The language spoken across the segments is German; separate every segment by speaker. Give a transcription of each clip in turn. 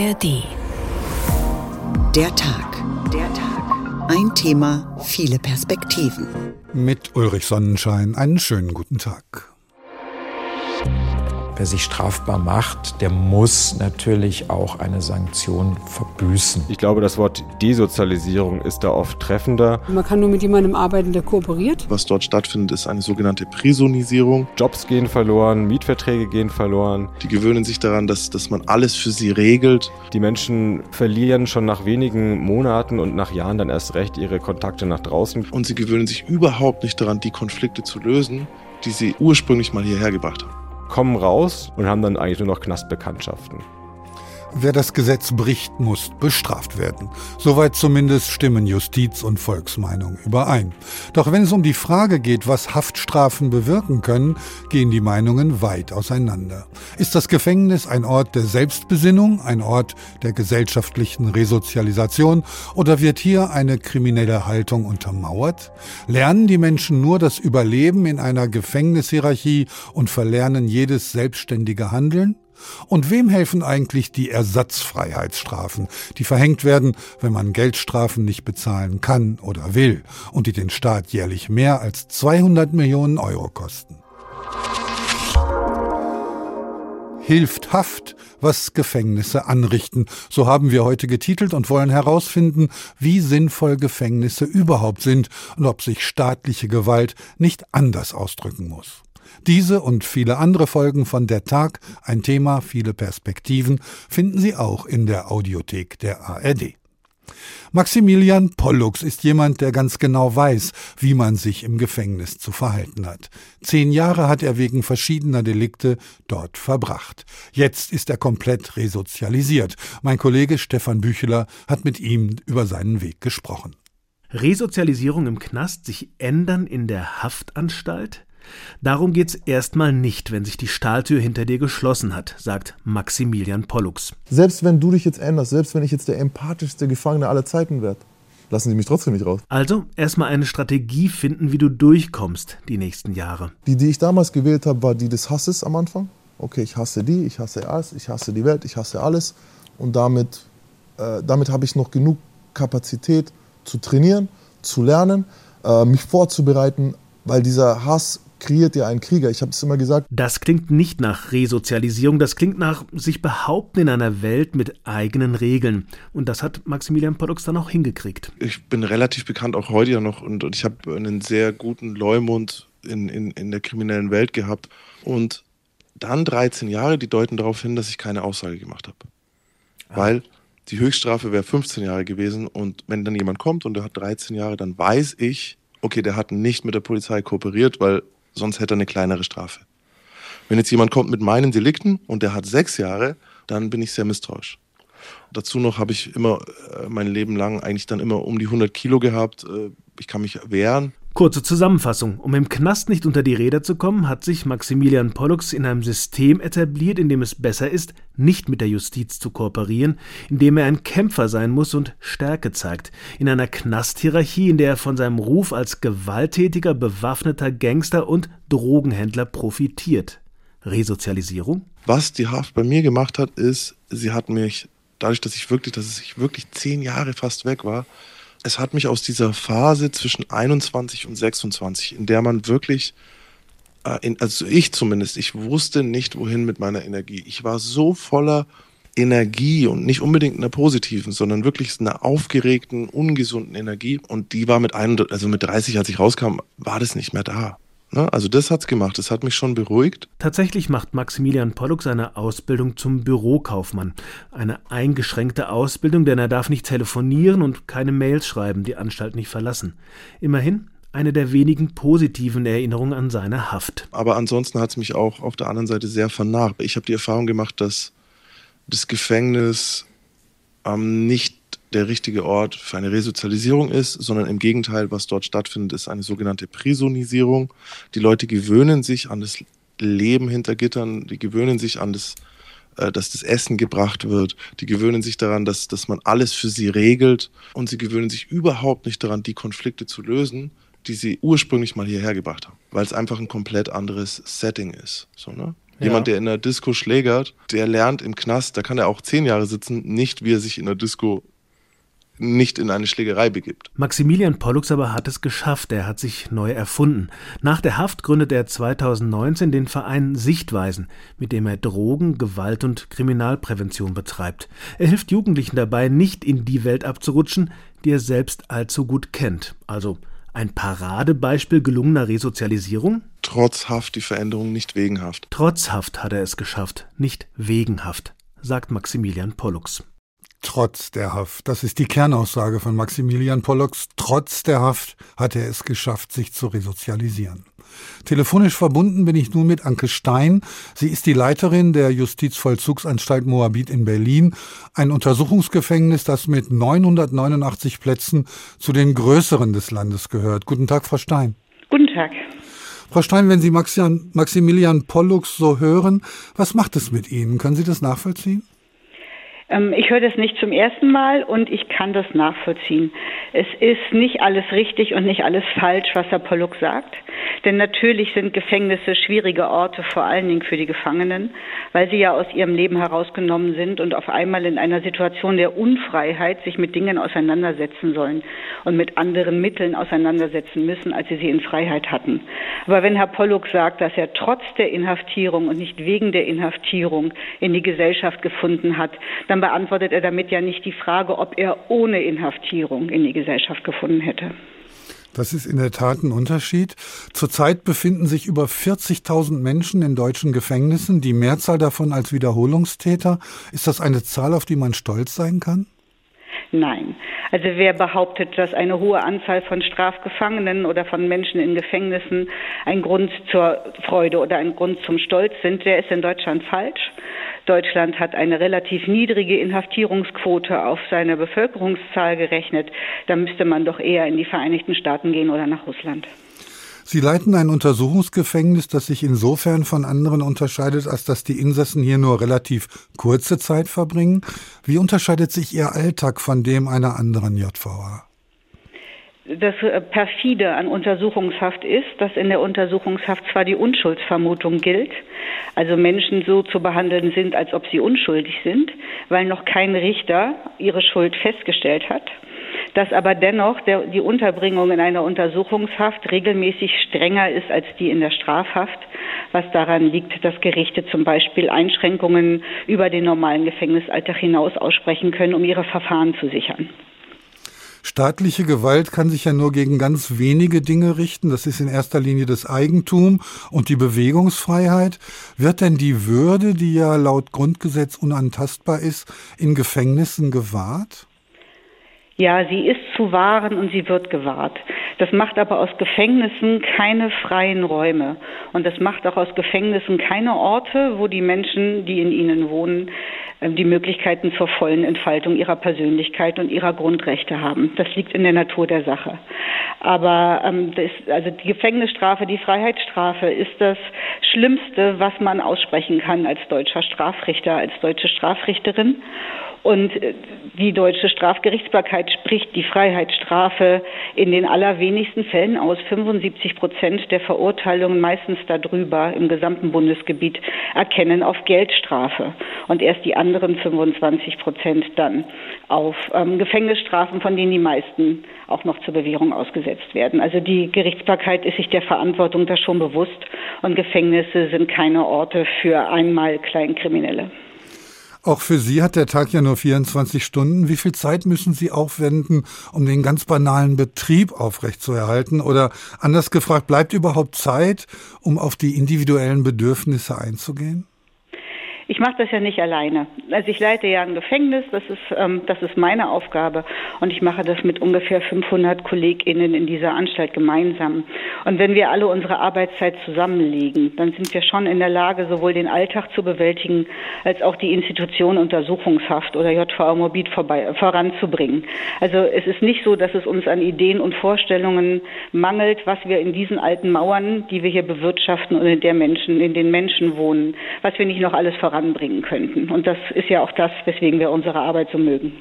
Speaker 1: ARD. Der Tag. Der Tag. Ein Thema, viele Perspektiven.
Speaker 2: Mit Ulrich Sonnenschein einen schönen guten Tag.
Speaker 3: Wer sich strafbar macht, der muss natürlich auch eine Sanktion verbüßen.
Speaker 4: Ich glaube, das Wort Desozialisierung ist da oft treffender.
Speaker 5: Man kann nur mit jemandem arbeiten, der kooperiert.
Speaker 6: Was dort stattfindet, ist eine sogenannte Prisonisierung.
Speaker 4: Jobs gehen verloren, Mietverträge gehen verloren.
Speaker 6: Die gewöhnen sich daran, dass, dass man alles für sie regelt.
Speaker 4: Die Menschen verlieren schon nach wenigen Monaten und nach Jahren dann erst recht ihre Kontakte nach draußen.
Speaker 6: Und sie gewöhnen sich überhaupt nicht daran, die Konflikte zu lösen, die sie ursprünglich mal hierher gebracht haben
Speaker 4: kommen raus und haben dann eigentlich nur noch Knastbekanntschaften.
Speaker 2: Wer das Gesetz bricht, muss bestraft werden. Soweit zumindest stimmen Justiz und Volksmeinung überein. Doch wenn es um die Frage geht, was Haftstrafen bewirken können, gehen die Meinungen weit auseinander. Ist das Gefängnis ein Ort der Selbstbesinnung, ein Ort der gesellschaftlichen Resozialisation oder wird hier eine kriminelle Haltung untermauert? Lernen die Menschen nur das Überleben in einer Gefängnishierarchie und verlernen jedes selbstständige Handeln? Und wem helfen eigentlich die Ersatzfreiheitsstrafen, die verhängt werden, wenn man Geldstrafen nicht bezahlen kann oder will und die den Staat jährlich mehr als 200 Millionen Euro kosten? Hilft Haft, was Gefängnisse anrichten. So haben wir heute getitelt und wollen herausfinden, wie sinnvoll Gefängnisse überhaupt sind und ob sich staatliche Gewalt nicht anders ausdrücken muss. Diese und viele andere Folgen von Der Tag, ein Thema, viele Perspektiven, finden Sie auch in der Audiothek der ARD. Maximilian Pollux ist jemand, der ganz genau weiß, wie man sich im Gefängnis zu verhalten hat. Zehn Jahre hat er wegen verschiedener Delikte dort verbracht. Jetzt ist er komplett resozialisiert. Mein Kollege Stefan Bücheler hat mit ihm über seinen Weg gesprochen.
Speaker 7: Resozialisierung im Knast, sich ändern in der Haftanstalt? Darum geht's erstmal nicht, wenn sich die Stahltür hinter dir geschlossen hat, sagt Maximilian Pollux.
Speaker 8: Selbst wenn du dich jetzt änderst, selbst wenn ich jetzt der empathischste Gefangene aller Zeiten werde, lassen sie mich trotzdem nicht raus.
Speaker 7: Also erstmal eine Strategie finden, wie du durchkommst die nächsten Jahre.
Speaker 8: Die, die ich damals gewählt habe, war die des Hasses am Anfang. Okay, ich hasse die, ich hasse alles, ich hasse die Welt, ich hasse alles. Und damit, äh, damit habe ich noch genug Kapazität zu trainieren, zu lernen, äh, mich vorzubereiten, weil dieser Hass kreiert ihr einen Krieger. Ich habe es immer gesagt.
Speaker 7: Das klingt nicht nach Resozialisierung, das klingt nach sich behaupten in einer Welt mit eigenen Regeln. Und das hat Maximilian Pollux dann auch hingekriegt.
Speaker 6: Ich bin relativ bekannt, auch heute ja noch, und, und ich habe einen sehr guten Leumund in, in, in der kriminellen Welt gehabt. Und dann 13 Jahre, die deuten darauf hin, dass ich keine Aussage gemacht habe. Ah. Weil die Höchststrafe wäre 15 Jahre gewesen und wenn dann jemand kommt und der hat 13 Jahre, dann weiß ich, okay, der hat nicht mit der Polizei kooperiert, weil sonst hätte er eine kleinere Strafe. Wenn jetzt jemand kommt mit meinen Delikten und der hat sechs Jahre, dann bin ich sehr misstrauisch. Dazu noch habe ich immer äh, mein Leben lang eigentlich dann immer um die 100 Kilo gehabt. Äh, ich kann mich wehren.
Speaker 7: Kurze Zusammenfassung. Um im Knast nicht unter die Räder zu kommen, hat sich Maximilian Pollux in einem System etabliert, in dem es besser ist, nicht mit der Justiz zu kooperieren, in dem er ein Kämpfer sein muss und Stärke zeigt. In einer Knasthierarchie, in der er von seinem Ruf als gewalttätiger, bewaffneter Gangster und Drogenhändler profitiert. Resozialisierung?
Speaker 6: Was die Haft bei mir gemacht hat, ist, sie hat mich, dadurch, dass ich wirklich, dass ich wirklich zehn Jahre fast weg war, es hat mich aus dieser Phase zwischen 21 und 26, in der man wirklich, äh, in, also ich zumindest, ich wusste nicht, wohin mit meiner Energie. Ich war so voller Energie und nicht unbedingt einer positiven, sondern wirklich einer aufgeregten, ungesunden Energie. Und die war mit 31, also mit 30, als ich rauskam, war das nicht mehr da. Ne? Also das hat's gemacht, das hat mich schon beruhigt.
Speaker 7: Tatsächlich macht Maximilian Pollux seine Ausbildung zum Bürokaufmann. Eine eingeschränkte Ausbildung, denn er darf nicht telefonieren und keine Mails schreiben, die Anstalt nicht verlassen. Immerhin eine der wenigen positiven Erinnerungen an seine Haft.
Speaker 6: Aber ansonsten hat es mich auch auf der anderen Seite sehr vernarrt. Ich habe die Erfahrung gemacht, dass das Gefängnis ähm, nicht der richtige Ort für eine Resozialisierung ist, sondern im Gegenteil, was dort stattfindet, ist eine sogenannte Prisonisierung. Die Leute gewöhnen sich an das Leben hinter Gittern, die gewöhnen sich an das, äh, dass das Essen gebracht wird, die gewöhnen sich daran, dass, dass man alles für sie regelt und sie gewöhnen sich überhaupt nicht daran, die Konflikte zu lösen, die sie ursprünglich mal hierher gebracht haben, weil es einfach ein komplett anderes Setting ist. So, ne? Ja. Jemand, der in der Disco schlägert, der lernt im Knast, da kann er auch zehn Jahre sitzen, nicht wie er sich in der Disco nicht in eine Schlägerei begibt.
Speaker 7: Maximilian Pollux aber hat es geschafft, er hat sich neu erfunden. Nach der Haft gründet er 2019 den Verein Sichtweisen, mit dem er Drogen, Gewalt und Kriminalprävention betreibt. Er hilft Jugendlichen dabei, nicht in die Welt abzurutschen, die er selbst allzu gut kennt. Also ein Paradebeispiel gelungener Resozialisierung?
Speaker 6: Trotz Haft die Veränderung, nicht wegen Haft.
Speaker 7: Trotz Haft hat er es geschafft, nicht wegen Haft, sagt Maximilian Pollux.
Speaker 2: Trotz der Haft. Das ist die Kernaussage von Maximilian Pollux. Trotz der Haft hat er es geschafft, sich zu resozialisieren. Telefonisch verbunden bin ich nun mit Anke Stein. Sie ist die Leiterin der Justizvollzugsanstalt Moabit in Berlin, ein Untersuchungsgefängnis, das mit 989 Plätzen zu den größeren des Landes gehört. Guten Tag, Frau Stein.
Speaker 9: Guten Tag.
Speaker 2: Frau Stein, wenn Sie Maximilian Pollux so hören, was macht es mit Ihnen? Können Sie das nachvollziehen?
Speaker 9: Ähm, ich höre das nicht zum ersten Mal und ich kann das nachvollziehen. Es ist nicht alles richtig und nicht alles falsch, was Herr Pollux sagt. Denn natürlich sind Gefängnisse schwierige Orte, vor allen Dingen für die Gefangenen, weil sie ja aus ihrem Leben herausgenommen sind und auf einmal in einer Situation der Unfreiheit sich mit Dingen auseinandersetzen sollen und mit anderen Mitteln auseinandersetzen müssen, als sie sie in Freiheit hatten. Aber wenn Herr Pollux sagt, dass er trotz der Inhaftierung und nicht wegen der Inhaftierung in die Gesellschaft gefunden hat, dann beantwortet er damit ja nicht die Frage, ob er ohne Inhaftierung in die Gesellschaft gefunden hätte.
Speaker 2: Das ist in der Tat ein Unterschied. Zurzeit befinden sich über 40.000 Menschen in deutschen Gefängnissen, die Mehrzahl davon als Wiederholungstäter. Ist das eine Zahl, auf die man stolz sein kann?
Speaker 9: Nein. Also wer behauptet, dass eine hohe Anzahl von Strafgefangenen oder von Menschen in Gefängnissen ein Grund zur Freude oder ein Grund zum Stolz sind, der ist in Deutschland falsch. Deutschland hat eine relativ niedrige Inhaftierungsquote auf seine Bevölkerungszahl gerechnet. Da müsste man doch eher in die Vereinigten Staaten gehen oder nach Russland.
Speaker 2: Sie leiten ein Untersuchungsgefängnis, das sich insofern von anderen unterscheidet, als dass die Insassen hier nur relativ kurze Zeit verbringen. Wie unterscheidet sich Ihr Alltag von dem einer anderen JVA?
Speaker 9: Das äh, perfide an Untersuchungshaft ist, dass in der Untersuchungshaft zwar die Unschuldsvermutung gilt, also Menschen so zu behandeln sind, als ob sie unschuldig sind, weil noch kein Richter ihre Schuld festgestellt hat, dass aber dennoch der, die Unterbringung in einer Untersuchungshaft regelmäßig strenger ist als die in der Strafhaft, was daran liegt, dass Gerichte zum Beispiel Einschränkungen über den normalen Gefängnisalltag hinaus aussprechen können, um ihre Verfahren zu sichern.
Speaker 2: Staatliche Gewalt kann sich ja nur gegen ganz wenige Dinge richten. Das ist in erster Linie das Eigentum und die Bewegungsfreiheit. Wird denn die Würde, die ja laut Grundgesetz unantastbar ist, in Gefängnissen gewahrt?
Speaker 9: Ja, sie ist zu wahren und sie wird gewahrt. Das macht aber aus Gefängnissen keine freien Räume. Und das macht auch aus Gefängnissen keine Orte, wo die Menschen, die in ihnen wohnen, die Möglichkeiten zur vollen Entfaltung ihrer Persönlichkeit und ihrer Grundrechte haben. Das liegt in der Natur der Sache. Aber ähm, das, also die Gefängnisstrafe, die Freiheitsstrafe ist das Schlimmste, was man aussprechen kann als deutscher Strafrichter, als deutsche Strafrichterin. Und äh, die deutsche Strafgerichtsbarkeit spricht die Freiheitsstrafe in den allerwenigsten Fällen aus. 75 Prozent der Verurteilungen, meistens darüber im gesamten Bundesgebiet, erkennen auf Geldstrafe. Und erst die anderen 25 Prozent dann auf ähm, Gefängnisstrafen, von denen die meisten auch noch zur Bewährung ausgesetzt werden. Also die Gerichtsbarkeit ist sich der Verantwortung da schon bewusst und Gefängnisse sind keine Orte für einmal Kleinkriminelle.
Speaker 2: Auch für Sie hat der Tag ja nur 24 Stunden. Wie viel Zeit müssen Sie aufwenden, um den ganz banalen Betrieb aufrechtzuerhalten? Oder anders gefragt, bleibt überhaupt Zeit, um auf die individuellen Bedürfnisse einzugehen?
Speaker 9: Ich mache das ja nicht alleine. Also ich leite ja ein Gefängnis, das ist, ähm, das ist meine Aufgabe und ich mache das mit ungefähr 500 KollegInnen in dieser Anstalt gemeinsam. Und wenn wir alle unsere Arbeitszeit zusammenlegen, dann sind wir schon in der Lage, sowohl den Alltag zu bewältigen, als auch die Institution Untersuchungshaft oder JVA Morbid vorbei, voranzubringen. Also es ist nicht so, dass es uns an Ideen und Vorstellungen mangelt, was wir in diesen alten Mauern, die wir hier bewirtschaften und in der Menschen, in den Menschen wohnen, was wir nicht noch alles voran voranbringen könnten. Und das ist ja auch das, weswegen wir unsere Arbeit so mögen.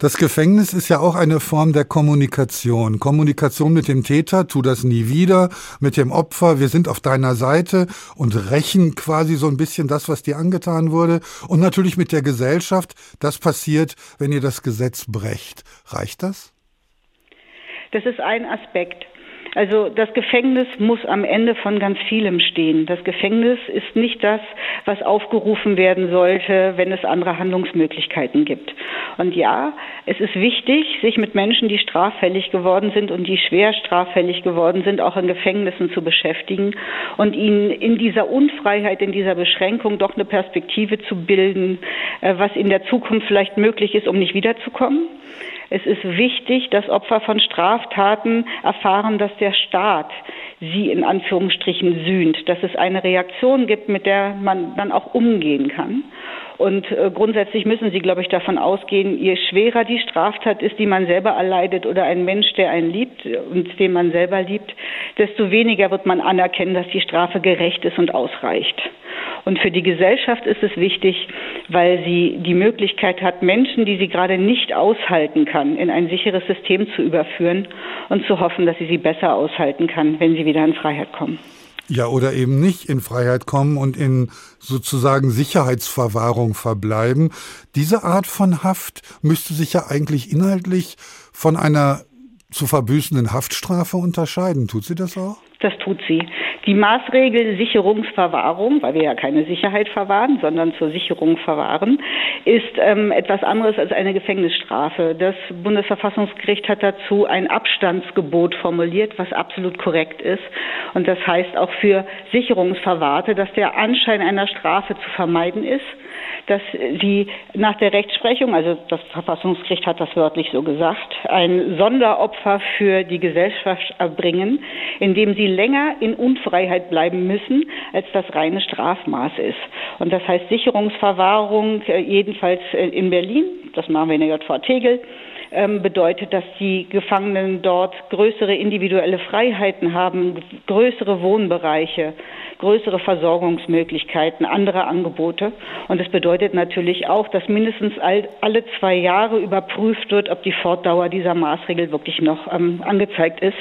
Speaker 2: Das Gefängnis ist ja auch eine Form der Kommunikation. Kommunikation mit dem Täter, tu das nie wieder, mit dem Opfer, wir sind auf deiner Seite und rächen quasi so ein bisschen das, was dir angetan wurde. Und natürlich mit der Gesellschaft, das passiert, wenn ihr das Gesetz brecht. Reicht das?
Speaker 9: Das ist ein Aspekt. Also das Gefängnis muss am Ende von ganz vielem stehen. Das Gefängnis ist nicht das, was aufgerufen werden sollte, wenn es andere Handlungsmöglichkeiten gibt. Und ja, es ist wichtig, sich mit Menschen, die straffällig geworden sind und die schwer straffällig geworden sind, auch in Gefängnissen zu beschäftigen und ihnen in dieser Unfreiheit, in dieser Beschränkung doch eine Perspektive zu bilden, äh, was in der Zukunft vielleicht möglich ist, um nicht wiederzukommen. Es ist wichtig, dass Opfer von Straftaten erfahren, dass der Staat sie in Anführungsstrichen sühnt, dass es eine Reaktion gibt, mit der man dann auch umgehen kann. Und äh, grundsätzlich müssen Sie, glaube ich, davon ausgehen, je schwerer die Straftat ist, die man selber erleidet oder ein Mensch, der einen liebt und den man selber liebt, desto weniger wird man anerkennen, dass die Strafe gerecht ist und ausreicht. Und für die Gesellschaft ist es wichtig, weil sie die Möglichkeit hat, Menschen, die sie gerade nicht aushalten kann, in ein sicheres System zu überführen und zu hoffen, dass sie sie besser aushalten kann, wenn sie wieder in Freiheit kommen.
Speaker 2: Ja, oder eben nicht in Freiheit kommen und in sozusagen Sicherheitsverwahrung verbleiben. Diese Art von Haft müsste sich ja eigentlich inhaltlich von einer zu verbüßenden Haftstrafe unterscheiden. Tut sie das auch?
Speaker 9: Das tut sie. Die Maßregel Sicherungsverwahrung, weil wir ja keine Sicherheit verwahren, sondern zur Sicherung verwahren, ist ähm, etwas anderes als eine Gefängnisstrafe. Das Bundesverfassungsgericht hat dazu ein Abstandsgebot formuliert, was absolut korrekt ist. Und das heißt auch für Sicherungsverwahrte, dass der Anschein einer Strafe zu vermeiden ist dass sie nach der Rechtsprechung, also das Verfassungsgericht hat das wörtlich so gesagt, ein Sonderopfer für die Gesellschaft erbringen, indem sie länger in Unfreiheit bleiben müssen, als das reine Strafmaß ist. Und das heißt Sicherungsverwahrung, äh, jedenfalls in Berlin, das machen wir in der JV Tegel, ähm, bedeutet, dass die Gefangenen dort größere individuelle Freiheiten haben, größere Wohnbereiche, größere Versorgungsmöglichkeiten, andere Angebote. Und es bedeutet natürlich auch, dass mindestens alle zwei Jahre überprüft wird, ob die Fortdauer dieser Maßregel wirklich noch ähm, angezeigt ist.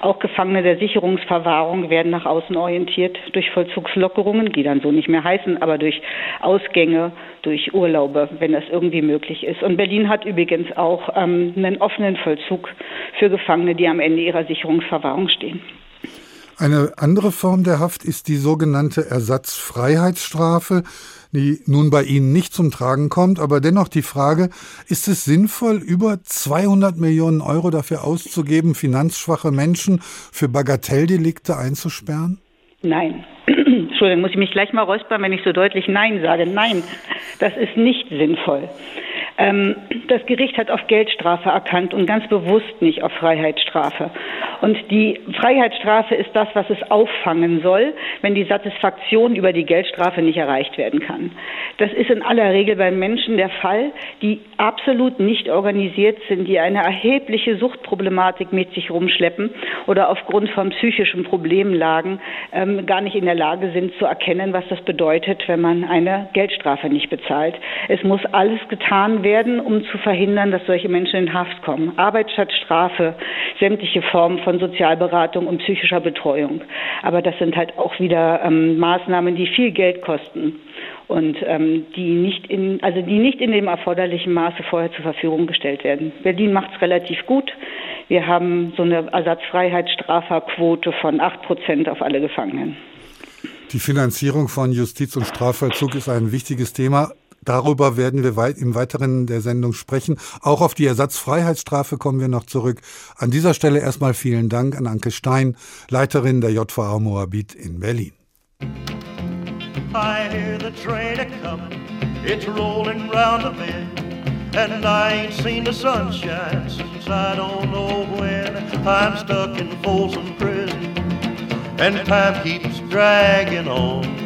Speaker 9: Auch Gefangene der Sicherungsverwahrung werden nach außen orientiert durch Vollzugslockerungen, die dann so nicht mehr heißen, aber durch Ausgänge, durch Urlaube, wenn das irgendwie möglich ist. Und Berlin hat übrigens auch ähm, einen offenen Vollzug für Gefangene, die am Ende ihrer Sicherungsverwahrung stehen.
Speaker 2: Eine andere Form der Haft ist die sogenannte Ersatzfreiheitsstrafe, die nun bei Ihnen nicht zum Tragen kommt, aber dennoch die Frage, ist es sinnvoll, über 200 Millionen Euro dafür auszugeben, finanzschwache Menschen für Bagatelldelikte einzusperren?
Speaker 9: Nein. Entschuldigung, muss ich mich gleich mal räuspern, wenn ich so deutlich Nein sage. Nein, das ist nicht sinnvoll. Ähm, das Gericht hat auf Geldstrafe erkannt und ganz bewusst nicht auf Freiheitsstrafe. Und die Freiheitsstrafe ist das, was es auffangen soll, wenn die Satisfaktion über die Geldstrafe nicht erreicht werden kann. Das ist in aller Regel bei Menschen der Fall, die absolut nicht organisiert sind, die eine erhebliche Suchtproblematik mit sich rumschleppen oder aufgrund von psychischen Problemlagen ähm, gar nicht in der Lage sind zu erkennen, was das bedeutet, wenn man eine Geldstrafe nicht bezahlt. Es muss alles getan werden, um zu verhindern, dass solche Menschen in Haft kommen. Arbeit statt Strafe, sämtliche Formen von Sozialberatung und psychischer Betreuung. Aber das sind halt auch wieder ähm, Maßnahmen, die viel Geld kosten und ähm, die nicht in also die nicht in dem erforderlichen Maße vorher zur Verfügung gestellt werden. Berlin macht es relativ gut. Wir haben so eine Ersatzfreiheitsstraferquote von acht Prozent auf alle Gefangenen.
Speaker 2: Die Finanzierung von Justiz und Strafvollzug ist ein wichtiges Thema. Darüber werden wir im Weiteren der Sendung sprechen. Auch auf die Ersatzfreiheitsstrafe kommen wir noch zurück. An dieser Stelle erstmal vielen Dank an Anke Stein, Leiterin der JVA Moabit in Berlin. I hear the train a coming, it's rolling round the bend. And I ain't seen the sunshine since I don't know when. I'm stuck in Folsom Prison, and time keeps dragging on.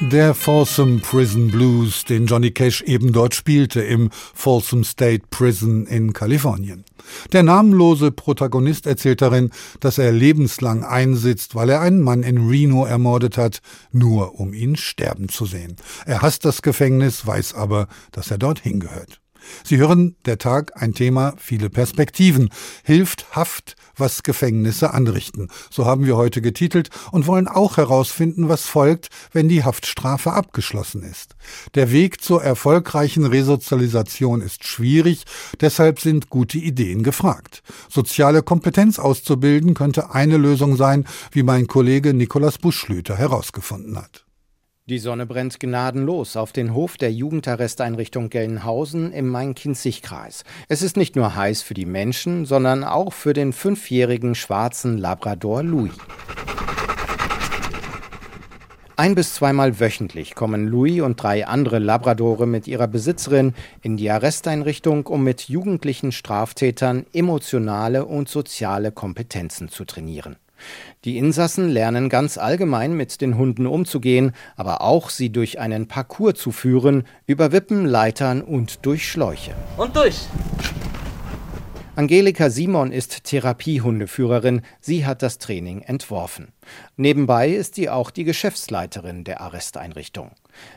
Speaker 2: Der Folsom Prison Blues, den Johnny Cash eben dort spielte im Folsom State Prison in Kalifornien. Der namenlose Protagonist erzählt darin, dass er lebenslang einsitzt, weil er einen Mann in Reno ermordet hat, nur um ihn sterben zu sehen. Er hasst das Gefängnis, weiß aber, dass er dorthin gehört. Sie hören der Tag ein Thema, viele Perspektiven. Hilft Haft, was Gefängnisse anrichten. So haben wir heute getitelt und wollen auch herausfinden, was folgt, wenn die Haftstrafe abgeschlossen ist. Der Weg zur erfolgreichen Resozialisation ist schwierig, deshalb sind gute Ideen gefragt. Soziale Kompetenz auszubilden könnte eine Lösung sein, wie mein Kollege Nikolaus Buschlüter herausgefunden hat.
Speaker 10: Die Sonne brennt gnadenlos auf den Hof der Jugendarresteinrichtung Gelnhausen im Main-Kinzig-Kreis. Es ist nicht nur heiß für die Menschen, sondern auch für den fünfjährigen schwarzen Labrador Louis. Ein bis zweimal wöchentlich kommen Louis und drei andere Labradore mit ihrer Besitzerin in die Arresteinrichtung, um mit jugendlichen Straftätern emotionale und soziale Kompetenzen zu trainieren. Die Insassen lernen ganz allgemein mit den Hunden umzugehen, aber auch sie durch einen Parcours zu führen, über Wippen, Leitern und durch Schläuche.
Speaker 11: Und durch!
Speaker 10: Angelika Simon ist Therapiehundeführerin. Sie hat das Training entworfen. Nebenbei ist sie auch die Geschäftsleiterin der Arresteinrichtung.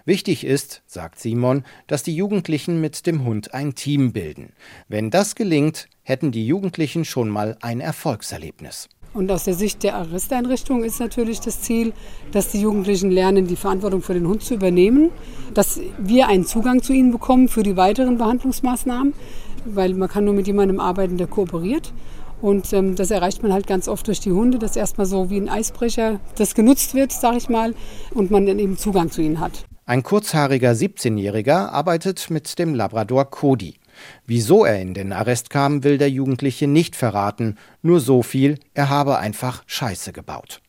Speaker 10: Wichtig ist, sagt Simon, dass die Jugendlichen mit dem Hund ein Team bilden. Wenn das gelingt, hätten die Jugendlichen schon mal ein Erfolgserlebnis.
Speaker 5: Und aus der Sicht der Arresteinrichtung ist natürlich das Ziel, dass die Jugendlichen lernen, die Verantwortung für den Hund zu übernehmen, dass wir einen Zugang zu ihnen bekommen für die weiteren Behandlungsmaßnahmen, weil man kann nur mit jemandem arbeiten, der kooperiert. Und ähm, das erreicht man halt ganz oft durch die Hunde, dass erstmal so wie ein Eisbrecher das genutzt wird, sage ich mal, und man dann eben Zugang zu ihnen hat.
Speaker 10: Ein kurzhaariger 17-Jähriger arbeitet mit dem Labrador Cody. Wieso er in den Arrest kam, will der Jugendliche nicht verraten, nur so viel, er habe einfach Scheiße gebaut.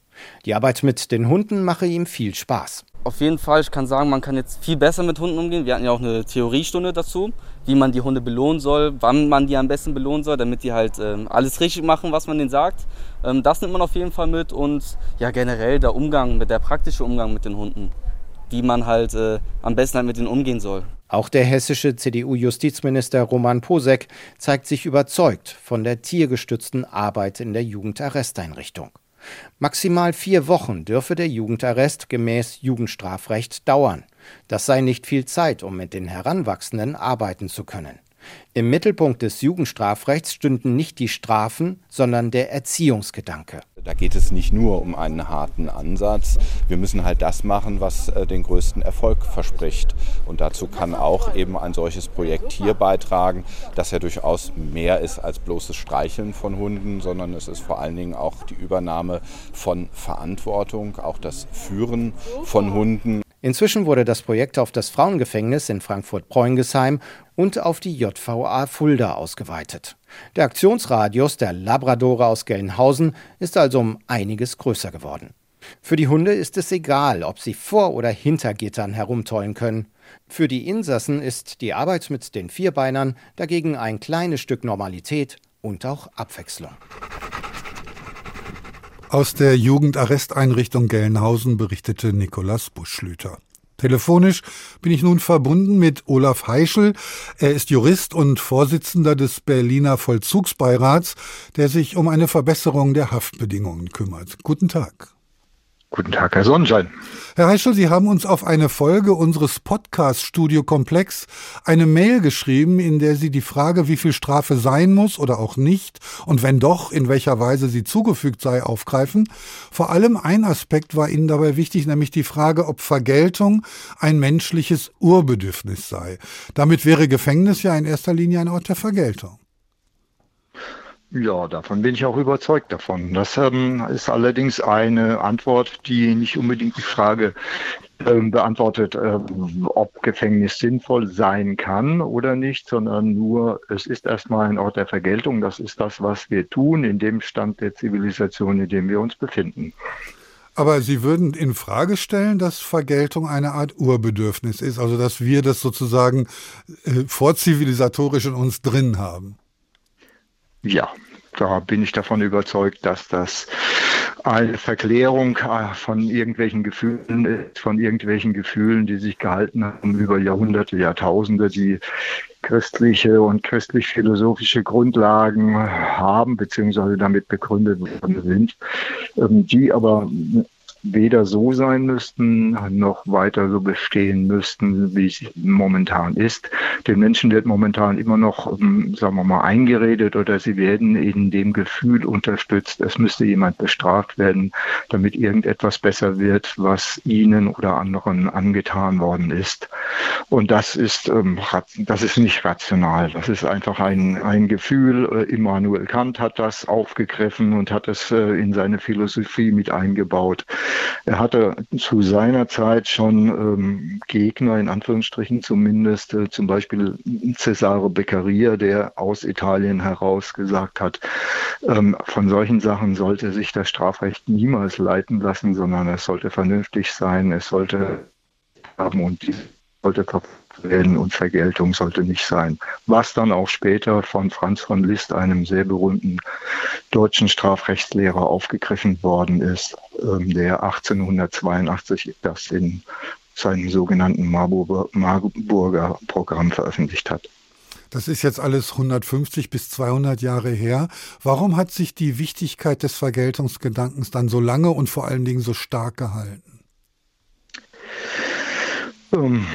Speaker 10: Die Arbeit mit den Hunden mache ihm viel Spaß.
Speaker 11: Auf jeden Fall, ich kann sagen, man kann jetzt viel besser mit Hunden umgehen. Wir hatten ja auch eine Theoriestunde dazu, wie man die Hunde belohnen soll, wann man die am besten belohnen soll, damit die halt ähm, alles richtig machen, was man denen sagt. Ähm, das nimmt man auf jeden Fall mit und ja generell der Umgang, der praktische Umgang mit den Hunden, wie man halt äh, am besten halt mit denen umgehen soll.
Speaker 10: Auch der hessische CDU-Justizminister Roman Posek zeigt sich überzeugt von der tiergestützten Arbeit in der Jugendarresteinrichtung. Maximal vier Wochen dürfe der Jugendarrest gemäß Jugendstrafrecht dauern. Das sei nicht viel Zeit, um mit den Heranwachsenden arbeiten zu können. Im Mittelpunkt des Jugendstrafrechts stünden nicht die Strafen, sondern der Erziehungsgedanke.
Speaker 12: Da geht es nicht nur um einen harten Ansatz. Wir müssen halt das machen, was äh, den größten Erfolg verspricht. Und dazu kann auch eben ein solches Projekt hier beitragen, das ja durchaus mehr ist als bloßes Streicheln von Hunden, sondern es ist vor allen Dingen auch die Übernahme von Verantwortung, auch das Führen von Hunden.
Speaker 10: Inzwischen wurde das Projekt auf das Frauengefängnis in Frankfurt-Preungesheim und auf die JVA Fulda ausgeweitet. Der Aktionsradius der Labradore aus Gelnhausen ist also um einiges größer geworden. Für die Hunde ist es egal, ob sie vor oder hinter Gittern herumtollen können. Für die Insassen ist die Arbeit mit den Vierbeinern dagegen ein kleines Stück Normalität und auch Abwechslung.
Speaker 2: Aus der Jugendarresteinrichtung Gelnhausen berichtete Nikolaus Buschlüter. Telefonisch bin ich nun verbunden mit Olaf Heischel. Er ist Jurist und Vorsitzender des Berliner Vollzugsbeirats, der sich um eine Verbesserung der Haftbedingungen kümmert. Guten Tag.
Speaker 13: Guten Tag, Herr Sonnenschein.
Speaker 2: Herr Heischel, Sie haben uns auf eine Folge unseres Podcast Studio Komplex eine Mail geschrieben, in der Sie die Frage, wie viel Strafe sein muss oder auch nicht und wenn doch, in welcher Weise sie zugefügt sei, aufgreifen. Vor allem ein Aspekt war Ihnen dabei wichtig, nämlich die Frage, ob Vergeltung ein menschliches Urbedürfnis sei. Damit wäre Gefängnis ja in erster Linie ein Ort der Vergeltung.
Speaker 13: Ja, davon bin ich auch überzeugt davon. Das ähm, ist allerdings eine Antwort, die nicht unbedingt die Frage ähm, beantwortet, ähm, ob Gefängnis sinnvoll sein kann oder nicht, sondern nur, es ist erstmal ein Ort der Vergeltung. Das ist das, was wir tun in dem Stand der Zivilisation, in dem wir uns befinden.
Speaker 2: Aber Sie würden in Frage stellen, dass Vergeltung eine Art Urbedürfnis ist, also dass wir das sozusagen äh, vorzivilisatorisch in uns drin haben.
Speaker 13: Ja, da bin ich davon überzeugt, dass das eine Verklärung äh, von irgendwelchen Gefühlen ist, von irgendwelchen Gefühlen, die sich gehalten haben über Jahrhunderte, Jahrtausende, die christliche und christlich-philosophische Grundlagen haben, beziehungsweise damit begründet worden sind, ähm, die aber weder so sein müssten, noch weiter so bestehen müssten, wie es momentan ist. Den Menschen wird momentan immer noch, ähm, sagen wir mal, eingeredet oder sie werden in dem Gefühl unterstützt, es müsste jemand bestraft werden, damit irgendetwas besser wird, was ihnen oder anderen angetan worden ist. Und das ist, ähm, das ist nicht rational. Das ist einfach ein, ein Gefühl. Äh, Immanuel Kant hat das aufgegriffen und hat es äh, in seine Philosophie mit eingebaut. Er hatte zu seiner Zeit schon ähm, Gegner, in Anführungsstrichen zumindest, äh, zum Beispiel Cesare Beccaria, der aus Italien heraus gesagt hat, ähm, von solchen Sachen sollte sich das Strafrecht niemals leiten lassen, sondern es sollte vernünftig sein, es sollte haben und sollte werden und Vergeltung sollte nicht sein. Was dann auch später von Franz von Liszt, einem sehr berühmten deutschen Strafrechtslehrer, aufgegriffen worden ist, ähm, der 1882 das in seinem sogenannten Marburger Programm veröffentlicht hat.
Speaker 2: Das ist jetzt alles 150 bis 200 Jahre her. Warum hat sich die Wichtigkeit des Vergeltungsgedankens dann so lange und vor allen Dingen so stark gehalten?
Speaker 13: Um, ähm,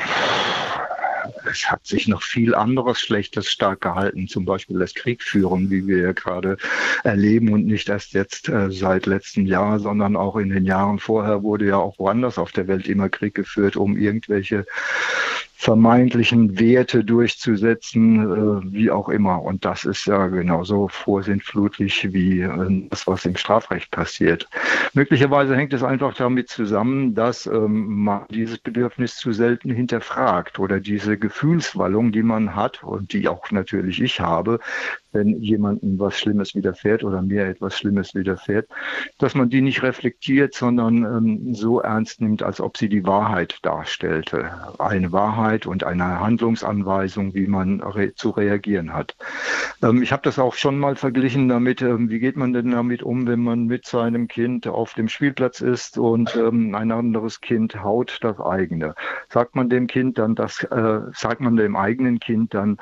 Speaker 13: es hat sich noch viel anderes Schlechtes stark gehalten, zum Beispiel das Kriegführen, wie wir ja gerade erleben und nicht erst jetzt äh, seit letztem Jahr, sondern auch in den Jahren vorher wurde ja auch woanders auf der Welt immer Krieg geführt, um irgendwelche vermeintlichen Werte durchzusetzen, äh, wie auch immer. Und das ist ja genauso vorsintflutlich wie äh, das, was im Strafrecht passiert. Möglicherweise hängt es einfach damit zusammen, dass ähm, man dieses Bedürfnis zu selten hinterfragt oder diese Gefühlswallung, die man hat und die auch natürlich ich habe, wenn jemandem was Schlimmes widerfährt oder mir etwas Schlimmes widerfährt, dass man die nicht reflektiert, sondern ähm, so ernst nimmt, als ob sie die Wahrheit darstellte. Eine Wahrheit und eine Handlungsanweisung, wie man re zu reagieren hat. Ähm, ich habe das auch schon mal verglichen damit, ähm, wie geht man denn damit um, wenn man mit seinem Kind auf dem Spielplatz ist und ähm, ein anderes Kind haut das eigene. Sagt man dem Kind dann das, äh, sagt man dem eigenen Kind dann,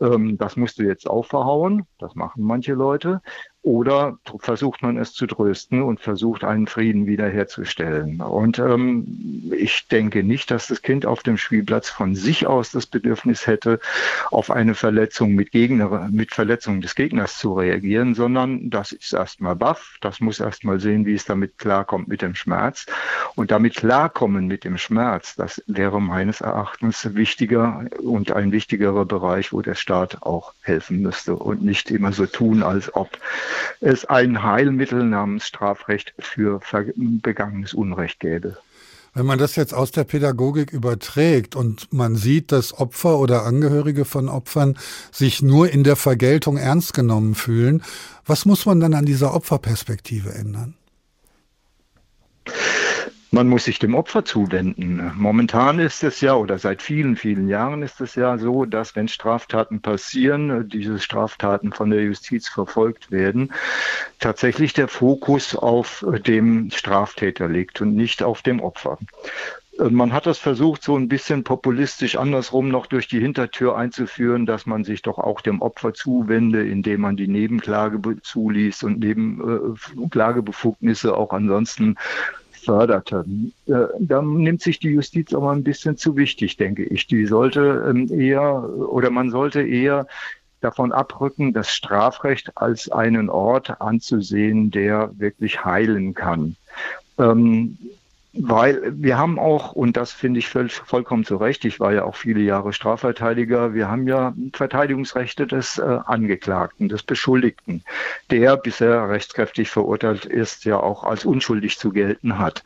Speaker 13: das musst du jetzt auch verhauen. Das machen manche Leute. Oder versucht man es zu trösten und versucht einen Frieden wiederherzustellen. Und ähm, ich denke nicht, dass das Kind auf dem Spielplatz von sich aus das Bedürfnis hätte, auf eine Verletzung mit, Gegner, mit Verletzung des Gegners zu reagieren, sondern das ist erstmal baff, das muss erstmal sehen, wie es damit klarkommt mit dem Schmerz. Und damit klarkommen mit dem Schmerz, das wäre meines Erachtens wichtiger und ein wichtigerer Bereich, wo der Staat auch helfen müsste und nicht immer so tun, als ob es ein Heilmittel namens Strafrecht für begangenes Unrecht gäbe.
Speaker 2: Wenn man das jetzt aus der Pädagogik überträgt und man sieht, dass Opfer oder Angehörige von Opfern sich nur in der Vergeltung ernst genommen fühlen, was muss man dann an dieser Opferperspektive ändern?
Speaker 13: Man muss sich dem Opfer zuwenden. Momentan ist es ja, oder seit vielen, vielen Jahren ist es ja so, dass wenn Straftaten passieren, diese Straftaten von der Justiz verfolgt werden, tatsächlich der Fokus auf dem Straftäter liegt und nicht auf dem Opfer. Man hat das versucht, so ein bisschen populistisch andersrum noch durch die Hintertür einzuführen, dass man sich doch auch dem Opfer zuwende, indem man die Nebenklage zuließ und Nebenklagebefugnisse äh, auch ansonsten förderte. Äh, da nimmt sich die Justiz aber ein bisschen zu wichtig, denke ich. Die sollte ähm, eher oder man sollte eher davon abrücken, das Strafrecht als einen Ort anzusehen, der wirklich heilen kann. Ähm, weil wir haben auch, und das finde ich voll, vollkommen zu Recht, ich war ja auch viele Jahre Strafverteidiger, wir haben ja Verteidigungsrechte des äh, Angeklagten, des Beschuldigten, der bisher rechtskräftig verurteilt ist, ja auch als unschuldig zu gelten hat.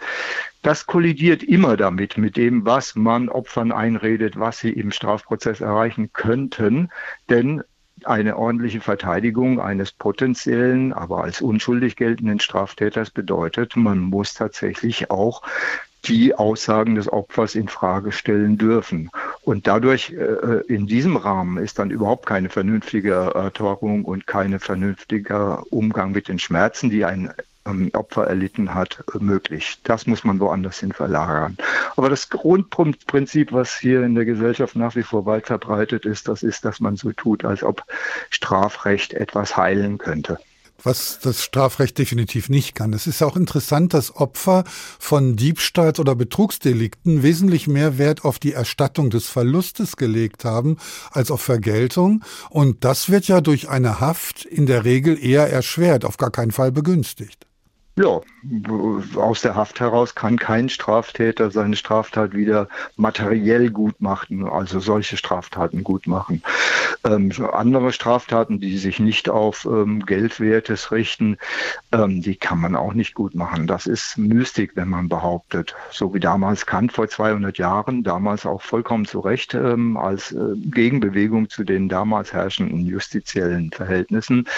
Speaker 13: Das kollidiert immer damit, mit dem, was man Opfern einredet, was sie im Strafprozess erreichen könnten. Denn eine ordentliche Verteidigung eines potenziellen, aber als unschuldig geltenden Straftäters bedeutet, man muss tatsächlich auch die Aussagen des Opfers in Frage stellen dürfen. Und dadurch äh, in diesem Rahmen ist dann überhaupt keine vernünftige Erörterung und kein vernünftiger Umgang mit den Schmerzen, die ein ähm, Opfer erlitten hat, möglich. Das muss man woanders hin verlagern. Aber das Grundprinzip, was hier in der Gesellschaft nach wie vor weit verbreitet ist, das ist, dass man so tut, als ob Strafrecht etwas heilen könnte
Speaker 2: was das Strafrecht definitiv nicht kann. Es ist auch interessant, dass Opfer von Diebstahls- oder Betrugsdelikten wesentlich mehr Wert auf die Erstattung des Verlustes gelegt haben als auf Vergeltung. Und das wird ja durch eine Haft in der Regel eher erschwert, auf gar keinen Fall begünstigt.
Speaker 13: Ja, aus der Haft heraus kann kein Straftäter seine Straftat wieder materiell gut machen, also solche Straftaten gut machen. Ähm, andere Straftaten, die sich nicht auf ähm, Geldwertes richten, ähm, die kann man auch nicht gut machen. Das ist Mystik, wenn man behauptet. So wie damals Kant vor 200 Jahren, damals auch vollkommen zu Recht ähm, als äh, Gegenbewegung zu den damals herrschenden justiziellen Verhältnissen,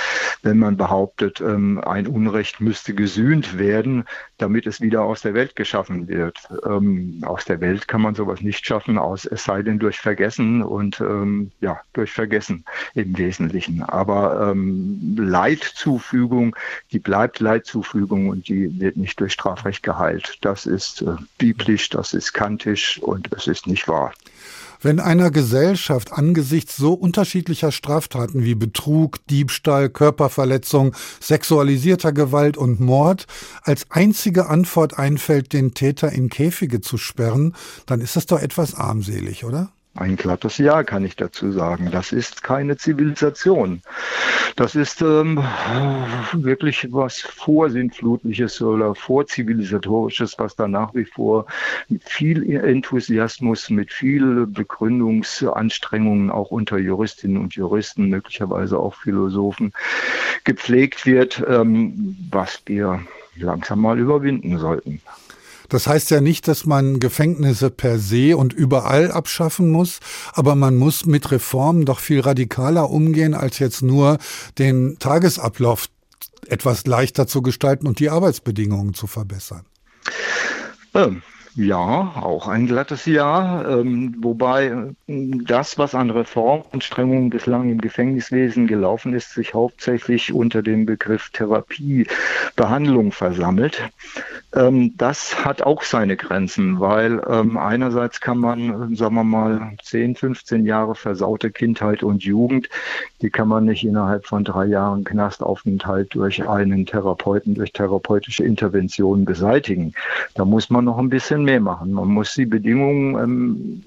Speaker 13: wenn man behauptet, ähm, ein Unrecht müsste gesühnt gesühnt werden, damit es wieder aus der Welt geschaffen wird. Ähm, aus der Welt kann man sowas nicht schaffen, aus, es sei denn durch Vergessen und ähm, ja, durch Vergessen im Wesentlichen. Aber ähm, Leidzufügung, die bleibt Leidzufügung und die wird nicht durch Strafrecht geheilt. Das ist äh, biblisch, das ist kantisch und es ist nicht wahr.
Speaker 2: Wenn einer Gesellschaft angesichts so unterschiedlicher Straftaten wie Betrug, Diebstahl, Körperverletzung, sexualisierter Gewalt und Mord als einzige Antwort einfällt, den Täter in Käfige zu sperren, dann ist das doch etwas armselig, oder?
Speaker 13: Ein glattes Ja kann ich dazu sagen. Das ist keine Zivilisation. Das ist ähm, wirklich was Vorsintflutliches oder Vorzivilisatorisches, was da nach wie vor mit viel Enthusiasmus, mit viel Begründungsanstrengungen auch unter Juristinnen und Juristen, möglicherweise auch Philosophen gepflegt wird, ähm, was wir langsam mal überwinden sollten.
Speaker 2: Das heißt ja nicht, dass man Gefängnisse per se und überall abschaffen muss, aber man muss mit Reformen doch viel radikaler umgehen, als jetzt nur den Tagesablauf etwas leichter zu gestalten und die Arbeitsbedingungen zu verbessern.
Speaker 13: Ja, auch ein glattes Ja, ähm, wobei äh, das, was an Reformanstrengungen bislang im Gefängniswesen gelaufen ist, sich hauptsächlich unter dem Begriff Therapie, Behandlung versammelt. Ähm, das hat auch seine Grenzen, weil ähm, einerseits kann man, sagen wir mal, 10, 15 Jahre versaute Kindheit und Jugend, die kann man nicht innerhalb von drei Jahren Knastaufenthalt durch einen Therapeuten, durch therapeutische Interventionen beseitigen. Da muss man noch ein bisschen mehr machen. Man muss die Bedingungen ähm,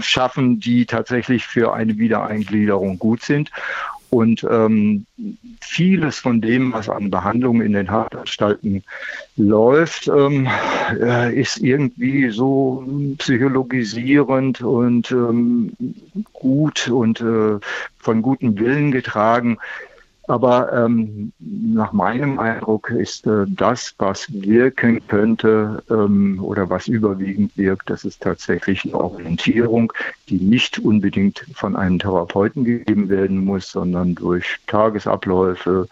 Speaker 13: schaffen, die tatsächlich für eine Wiedereingliederung gut sind. Und ähm, vieles von dem, was an Behandlung in den Haftanstalten läuft, ähm, äh, ist irgendwie so psychologisierend und ähm, gut und äh, von gutem Willen getragen. Aber ähm, nach meinem Eindruck ist äh, das, was wirken könnte ähm, oder was überwiegend wirkt, das ist tatsächlich eine Orientierung, die nicht unbedingt von einem Therapeuten gegeben werden muss, sondern durch Tagesabläufe,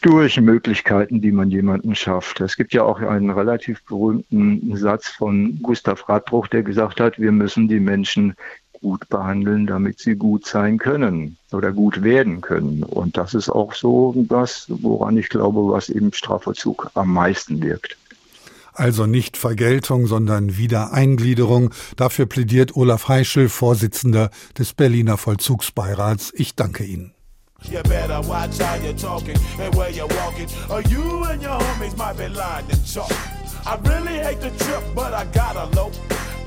Speaker 13: durch Möglichkeiten, die man jemanden schafft. Es gibt ja auch einen relativ berühmten Satz von Gustav Radbruch, der gesagt hat, wir müssen die Menschen gut behandeln, damit sie gut sein können oder gut werden können. Und das ist auch so das, woran ich glaube, was im Strafvollzug am meisten wirkt.
Speaker 2: Also nicht Vergeltung, sondern Wiedereingliederung. Dafür plädiert Olaf Heischel, Vorsitzender des Berliner Vollzugsbeirats. Ich danke Ihnen. You better watch how you're talking and where you're walking, or you and your homies might be lying in chalk. I really hate the trip, but I gotta low.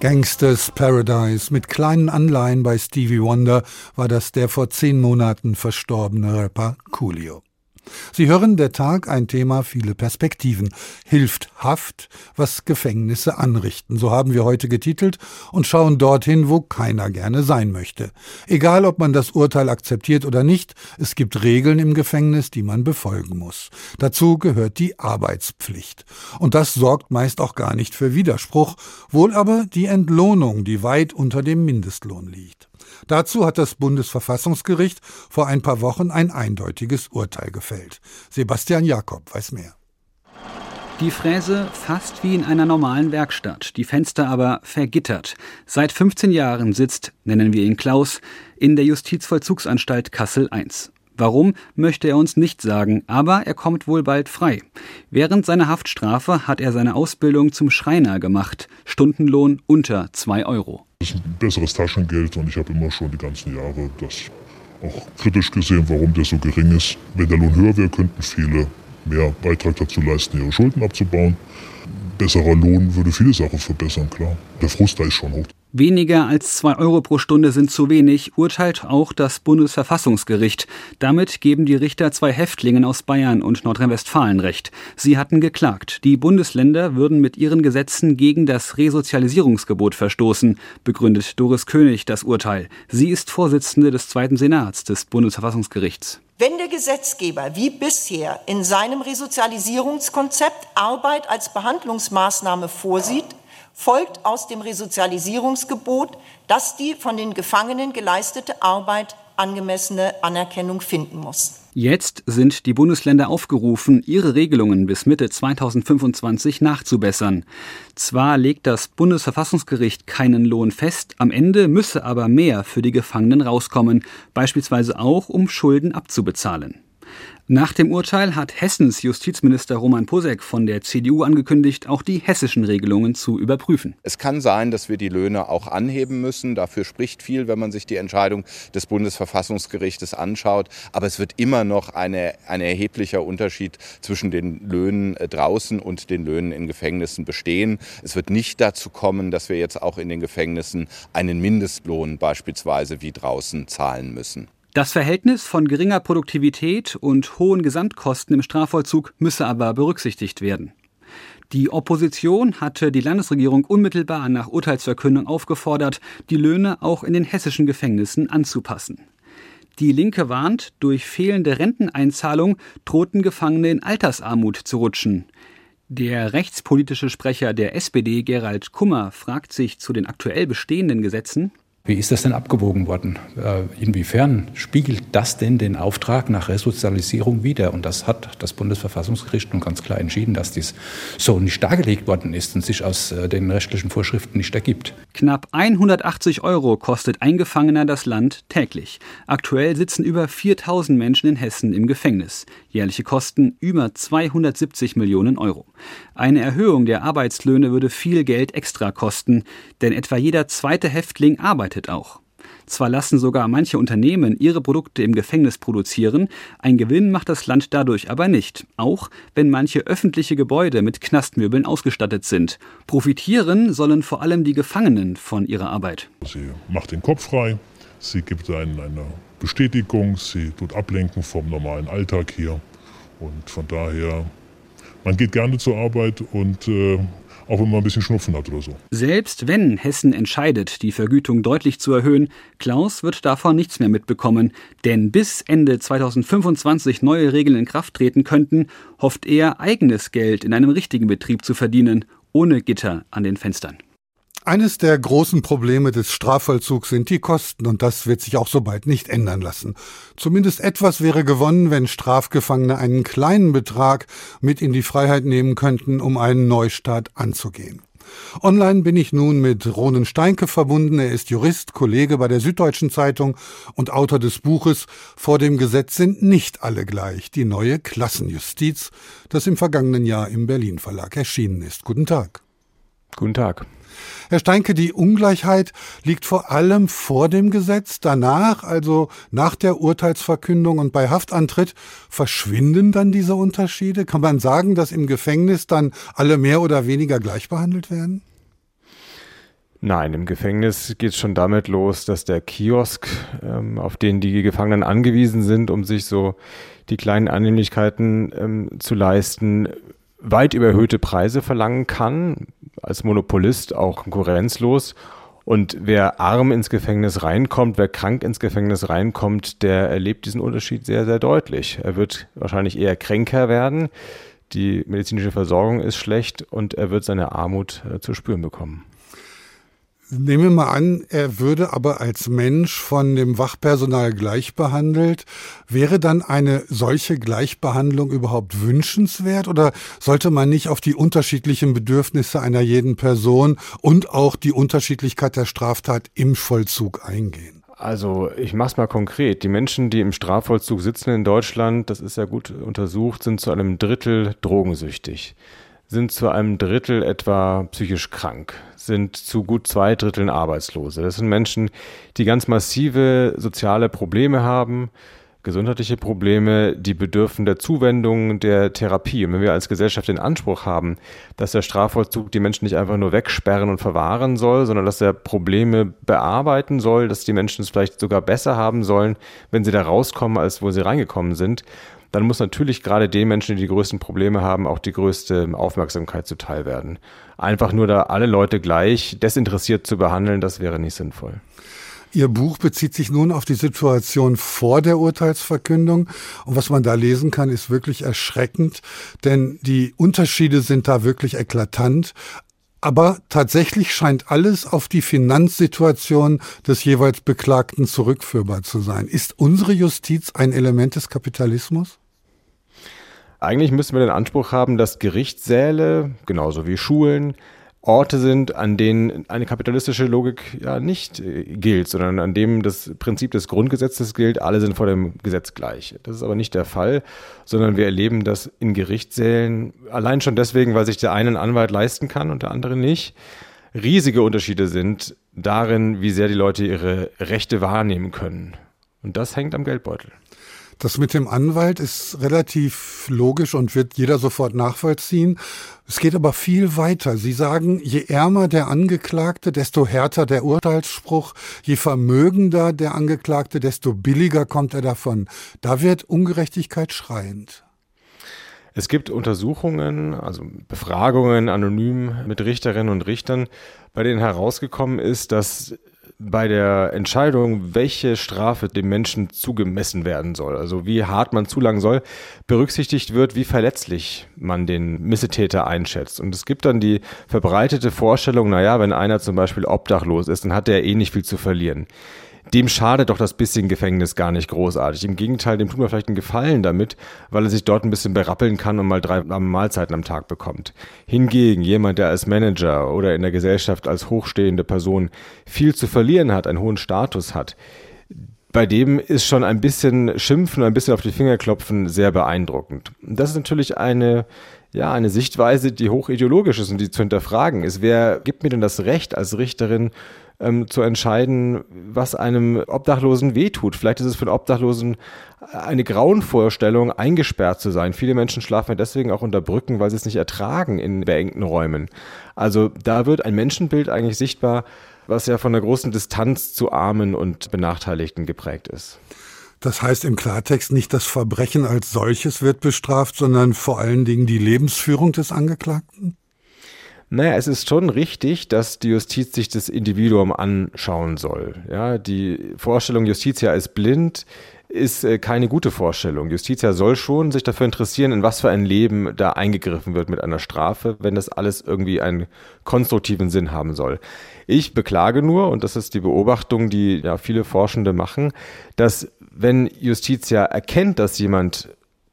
Speaker 2: Gangsters Paradise mit kleinen Anleihen bei Stevie Wonder war das der vor zehn Monaten verstorbene Rapper Coolio. Sie hören der Tag ein Thema, viele Perspektiven. Hilft Haft, was Gefängnisse anrichten. So haben wir heute getitelt und schauen dorthin, wo keiner gerne sein möchte. Egal, ob man das Urteil akzeptiert oder nicht, es gibt Regeln im Gefängnis, die man befolgen muss. Dazu gehört die Arbeitspflicht. Und das sorgt meist auch gar nicht für Widerspruch, wohl aber die Entlohnung, die weit unter dem Mindestlohn liegt. Dazu hat das Bundesverfassungsgericht vor ein paar Wochen ein eindeutiges Urteil gefällt. Sebastian Jakob weiß mehr.
Speaker 14: Die Fräse fast wie in einer normalen Werkstatt, die Fenster aber vergittert. Seit 15 Jahren sitzt, nennen wir ihn Klaus, in der Justizvollzugsanstalt Kassel I. Warum, möchte er uns nicht sagen, aber er kommt wohl bald frei. Während seiner Haftstrafe hat er seine Ausbildung zum Schreiner gemacht. Stundenlohn unter 2 Euro.
Speaker 15: Ist ein besseres Taschengeld und ich habe immer schon die ganzen Jahre das auch kritisch gesehen, warum der so gering ist. Wenn der Lohn höher wäre, könnten viele mehr Beitrag dazu leisten, ihre Schulden abzubauen. Besserer Lohn würde viele Sachen verbessern, klar. Der Frust da ist schon hoch.
Speaker 14: Weniger als zwei Euro pro Stunde sind zu wenig, urteilt auch das Bundesverfassungsgericht. Damit geben die Richter zwei Häftlingen aus Bayern und Nordrhein-Westfalen recht. Sie hatten geklagt. Die Bundesländer würden mit ihren Gesetzen gegen das Resozialisierungsgebot verstoßen, begründet Doris König das Urteil. Sie ist Vorsitzende des Zweiten Senats des Bundesverfassungsgerichts.
Speaker 16: Wenn der Gesetzgeber wie bisher in seinem Resozialisierungskonzept Arbeit als Behandlungsmaßnahme vorsieht, folgt aus dem Resozialisierungsgebot, dass die von den Gefangenen geleistete Arbeit angemessene Anerkennung finden muss.
Speaker 14: Jetzt sind die Bundesländer aufgerufen, ihre Regelungen bis Mitte 2025 nachzubessern. Zwar legt das Bundesverfassungsgericht keinen Lohn fest, am Ende müsse aber mehr für die Gefangenen rauskommen, beispielsweise auch um Schulden abzubezahlen. Nach dem Urteil hat Hessens Justizminister Roman Posek von der CDU angekündigt, auch die hessischen Regelungen zu überprüfen.
Speaker 12: Es kann sein, dass wir die Löhne auch anheben müssen. Dafür spricht viel, wenn man sich die Entscheidung des Bundesverfassungsgerichtes anschaut. Aber es wird immer noch eine, ein erheblicher Unterschied zwischen den Löhnen äh, draußen und den Löhnen in Gefängnissen bestehen. Es wird nicht dazu kommen, dass wir jetzt auch in den Gefängnissen einen Mindestlohn beispielsweise wie draußen zahlen müssen.
Speaker 14: Das Verhältnis von geringer Produktivität und hohen Gesamtkosten im Strafvollzug müsse aber berücksichtigt werden. Die Opposition hatte die Landesregierung unmittelbar nach Urteilsverkündung aufgefordert, die Löhne auch in den hessischen Gefängnissen anzupassen. Die Linke warnt, durch fehlende Renteneinzahlung drohten Gefangene in Altersarmut zu rutschen. Der rechtspolitische Sprecher der SPD, Gerald Kummer, fragt sich zu den aktuell bestehenden Gesetzen,
Speaker 17: wie ist das denn abgewogen worden? Äh, inwiefern spiegelt das denn den Auftrag nach Resozialisierung wider? Und das hat das Bundesverfassungsgericht nun ganz klar entschieden, dass dies so nicht dargelegt worden ist und sich aus äh, den rechtlichen Vorschriften nicht ergibt.
Speaker 14: Knapp 180 Euro kostet ein Gefangener das Land täglich. Aktuell sitzen über 4000 Menschen in Hessen im Gefängnis. Jährliche Kosten über 270 Millionen Euro. Eine Erhöhung der Arbeitslöhne würde viel Geld extra kosten, denn etwa jeder zweite Häftling arbeitet auch. Zwar lassen sogar manche Unternehmen ihre Produkte im Gefängnis produzieren, ein Gewinn macht das Land dadurch aber nicht, auch wenn manche öffentliche Gebäude mit Knastmöbeln ausgestattet sind. Profitieren sollen vor allem die Gefangenen von ihrer Arbeit.
Speaker 15: Sie macht den Kopf frei, sie gibt einen eine Bestätigung, sie tut ablenken vom normalen Alltag hier und von daher man geht gerne zur Arbeit und äh, auch wenn man ein bisschen Schnupfen hat oder so.
Speaker 14: Selbst wenn Hessen entscheidet, die Vergütung deutlich zu erhöhen, Klaus wird davon nichts mehr mitbekommen. Denn bis Ende 2025 neue Regeln in Kraft treten könnten, hofft er, eigenes Geld in einem richtigen Betrieb zu verdienen, ohne Gitter an den Fenstern.
Speaker 2: Eines der großen Probleme des Strafvollzugs sind die Kosten, und das wird sich auch so bald nicht ändern lassen. Zumindest etwas wäre gewonnen, wenn Strafgefangene einen kleinen Betrag mit in die Freiheit nehmen könnten, um einen Neustart anzugehen. Online bin ich nun mit Ronen Steinke verbunden. Er ist Jurist, Kollege bei der Süddeutschen Zeitung und Autor des Buches Vor dem Gesetz sind nicht alle gleich. Die neue Klassenjustiz, das im vergangenen Jahr im Berlin Verlag erschienen ist. Guten Tag.
Speaker 4: Guten Tag.
Speaker 2: Herr Steinke, die Ungleichheit liegt vor allem vor dem Gesetz. Danach, also nach der Urteilsverkündung und bei Haftantritt, verschwinden dann diese Unterschiede? Kann man sagen, dass im Gefängnis dann alle mehr oder weniger gleich behandelt werden?
Speaker 4: Nein, im Gefängnis geht es schon damit los, dass der Kiosk, ähm, auf den die Gefangenen angewiesen sind, um sich so die kleinen Annehmlichkeiten ähm, zu leisten, weit überhöhte Preise verlangen kann, als Monopolist auch konkurrenzlos. Und wer arm ins Gefängnis reinkommt, wer krank ins Gefängnis reinkommt, der erlebt diesen Unterschied sehr, sehr deutlich. Er wird wahrscheinlich eher kränker werden, die medizinische Versorgung ist schlecht und er wird seine Armut äh, zu spüren bekommen.
Speaker 2: Nehmen wir mal an, er würde aber als Mensch von dem Wachpersonal gleich behandelt. Wäre dann eine solche Gleichbehandlung überhaupt wünschenswert oder sollte man nicht auf die unterschiedlichen Bedürfnisse einer jeden Person und auch die Unterschiedlichkeit der Straftat im Vollzug eingehen?
Speaker 4: Also ich mache es mal konkret. Die Menschen, die im Strafvollzug sitzen in Deutschland, das ist ja gut untersucht, sind zu einem Drittel drogensüchtig sind zu einem Drittel etwa psychisch krank, sind zu gut zwei Dritteln Arbeitslose. Das sind Menschen, die ganz massive soziale Probleme haben, gesundheitliche Probleme, die bedürfen der Zuwendung, der Therapie. Und wenn wir als Gesellschaft den Anspruch haben, dass der Strafvollzug die Menschen nicht einfach nur wegsperren und verwahren soll, sondern dass er Probleme bearbeiten soll, dass die Menschen es vielleicht sogar besser haben sollen, wenn sie da rauskommen, als wo sie reingekommen sind, dann muss natürlich gerade den Menschen, die die größten Probleme haben, auch die größte Aufmerksamkeit zuteil werden. Einfach nur da alle Leute gleich desinteressiert zu behandeln, das wäre nicht sinnvoll.
Speaker 2: Ihr Buch bezieht sich nun auf die Situation vor der Urteilsverkündung. Und was man da lesen kann, ist wirklich erschreckend, denn die Unterschiede sind da wirklich eklatant. Aber tatsächlich scheint alles auf die Finanzsituation des jeweils Beklagten zurückführbar zu sein. Ist unsere Justiz ein Element des Kapitalismus?
Speaker 4: Eigentlich müssen wir den Anspruch haben, dass Gerichtssäle, genauso wie Schulen, Orte sind, an denen eine kapitalistische Logik ja nicht äh, gilt, sondern an dem das Prinzip des Grundgesetzes gilt, alle sind vor dem Gesetz gleich. Das ist aber nicht der Fall, sondern wir erleben das in Gerichtssälen allein schon deswegen, weil sich der eine einen Anwalt leisten kann und der andere nicht. Riesige Unterschiede sind darin, wie sehr die Leute ihre Rechte wahrnehmen können. Und das hängt am Geldbeutel.
Speaker 2: Das mit dem Anwalt ist relativ logisch und wird jeder sofort nachvollziehen. Es geht aber viel weiter. Sie sagen, je ärmer der Angeklagte, desto härter der Urteilsspruch, je vermögender der Angeklagte, desto billiger kommt er davon. Da wird Ungerechtigkeit schreiend.
Speaker 4: Es gibt Untersuchungen, also Befragungen anonym mit Richterinnen und Richtern, bei denen herausgekommen ist, dass bei der Entscheidung, welche Strafe dem Menschen zugemessen werden soll, also wie hart man zulangen soll, berücksichtigt wird, wie verletzlich man den Missetäter einschätzt. Und es gibt dann die verbreitete Vorstellung, naja, wenn einer zum Beispiel obdachlos ist, dann hat er eh nicht viel zu verlieren dem schadet doch das bisschen Gefängnis gar nicht großartig. Im Gegenteil, dem tut man vielleicht einen Gefallen damit, weil er sich dort ein bisschen berappeln kann und mal drei Mahlzeiten am Tag bekommt. Hingegen jemand, der als Manager oder in der Gesellschaft als hochstehende Person viel zu verlieren hat, einen hohen Status hat, bei dem ist schon ein bisschen Schimpfen, ein bisschen auf die Finger klopfen sehr beeindruckend. Das ist natürlich eine ja, eine Sichtweise, die hochideologisch ist und die zu hinterfragen ist. Wer gibt mir denn das Recht als Richterin ähm, zu entscheiden, was einem Obdachlosen wehtut? Vielleicht ist es für einen Obdachlosen eine Grauenvorstellung, eingesperrt zu sein. Viele Menschen schlafen deswegen auch unter Brücken, weil sie es nicht ertragen in beengten Räumen. Also da wird ein Menschenbild eigentlich sichtbar, was ja von einer großen Distanz zu Armen und Benachteiligten geprägt ist.
Speaker 2: Das heißt im Klartext nicht das Verbrechen als solches wird bestraft, sondern vor allen Dingen die Lebensführung des Angeklagten?
Speaker 4: Naja, es ist schon richtig, dass die Justiz sich das Individuum anschauen soll. Ja, die Vorstellung, Justitia ist blind, ist äh, keine gute Vorstellung. Justitia soll schon sich dafür interessieren, in was für ein Leben da eingegriffen wird mit einer Strafe, wenn das alles irgendwie einen konstruktiven Sinn haben soll. Ich beklage nur, und das ist die Beobachtung, die ja viele Forschende machen, dass wenn Justitia erkennt, dass jemand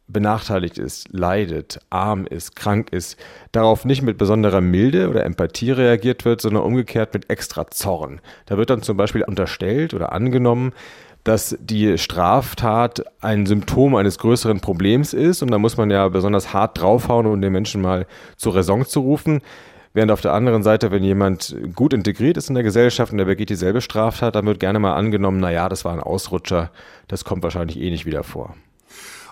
Speaker 4: benachteiligt ist, leidet, arm ist, krank ist, darauf nicht mit besonderer Milde oder Empathie reagiert wird, sondern umgekehrt mit extra Zorn. Da wird dann zum Beispiel unterstellt oder angenommen, dass die Straftat ein Symptom eines größeren Problems ist und da muss man ja besonders hart draufhauen, um den Menschen mal zur Raison zu rufen. Während auf der anderen Seite, wenn jemand gut integriert ist in der Gesellschaft und der begeht dieselbe Straftat, dann wird gerne mal angenommen, na ja, das war ein Ausrutscher, das kommt wahrscheinlich eh nicht wieder vor.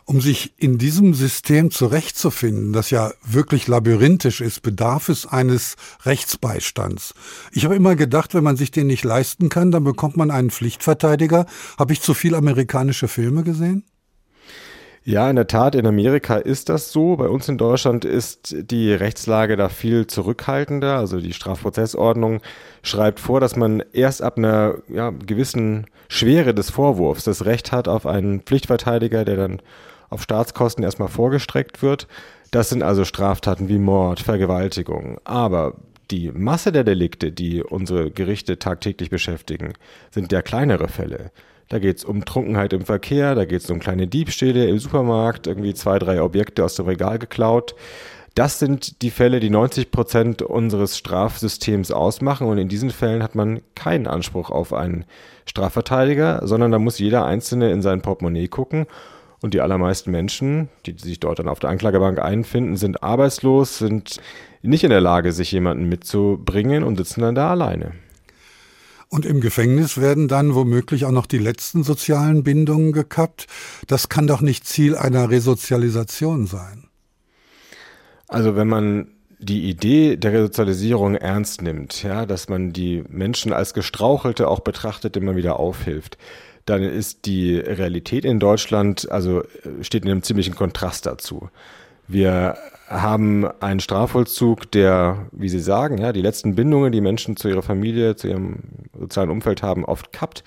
Speaker 2: Um sich in diesem System zurechtzufinden, das ja wirklich labyrinthisch ist, bedarf es eines Rechtsbeistands. Ich habe immer gedacht, wenn man sich den nicht leisten kann, dann bekommt man einen Pflichtverteidiger. Habe ich zu viel amerikanische Filme gesehen?
Speaker 4: Ja, in der Tat, in Amerika ist das so. Bei uns in Deutschland ist die Rechtslage da viel zurückhaltender. Also die Strafprozessordnung schreibt vor, dass man erst ab einer ja, gewissen Schwere des Vorwurfs das Recht hat auf einen Pflichtverteidiger, der dann auf Staatskosten erstmal vorgestreckt wird. Das sind also Straftaten wie Mord, Vergewaltigung. Aber die Masse der Delikte, die unsere Gerichte tagtäglich beschäftigen, sind ja kleinere Fälle. Da geht es um Trunkenheit im Verkehr, da geht es um kleine Diebstähle im Supermarkt, irgendwie zwei, drei Objekte aus dem Regal geklaut. Das sind die Fälle, die 90 Prozent unseres Strafsystems ausmachen. Und in diesen Fällen hat man keinen Anspruch auf einen Strafverteidiger, sondern da muss jeder Einzelne in sein Portemonnaie gucken. Und die allermeisten Menschen, die sich dort dann auf der Anklagebank einfinden, sind arbeitslos, sind nicht in der Lage, sich jemanden mitzubringen und sitzen dann da alleine.
Speaker 2: Und im Gefängnis werden dann womöglich auch noch die letzten sozialen Bindungen gekappt. Das kann doch nicht Ziel einer Resozialisation sein.
Speaker 4: Also wenn man die Idee der Resozialisierung ernst nimmt, ja, dass man die Menschen als Gestrauchelte auch betrachtet, man wieder aufhilft, dann ist die Realität in Deutschland, also steht in einem ziemlichen Kontrast dazu. Wir haben einen Strafvollzug, der, wie Sie sagen, ja, die letzten Bindungen, die Menschen zu ihrer Familie, zu ihrem sozialen Umfeld haben, oft kappt.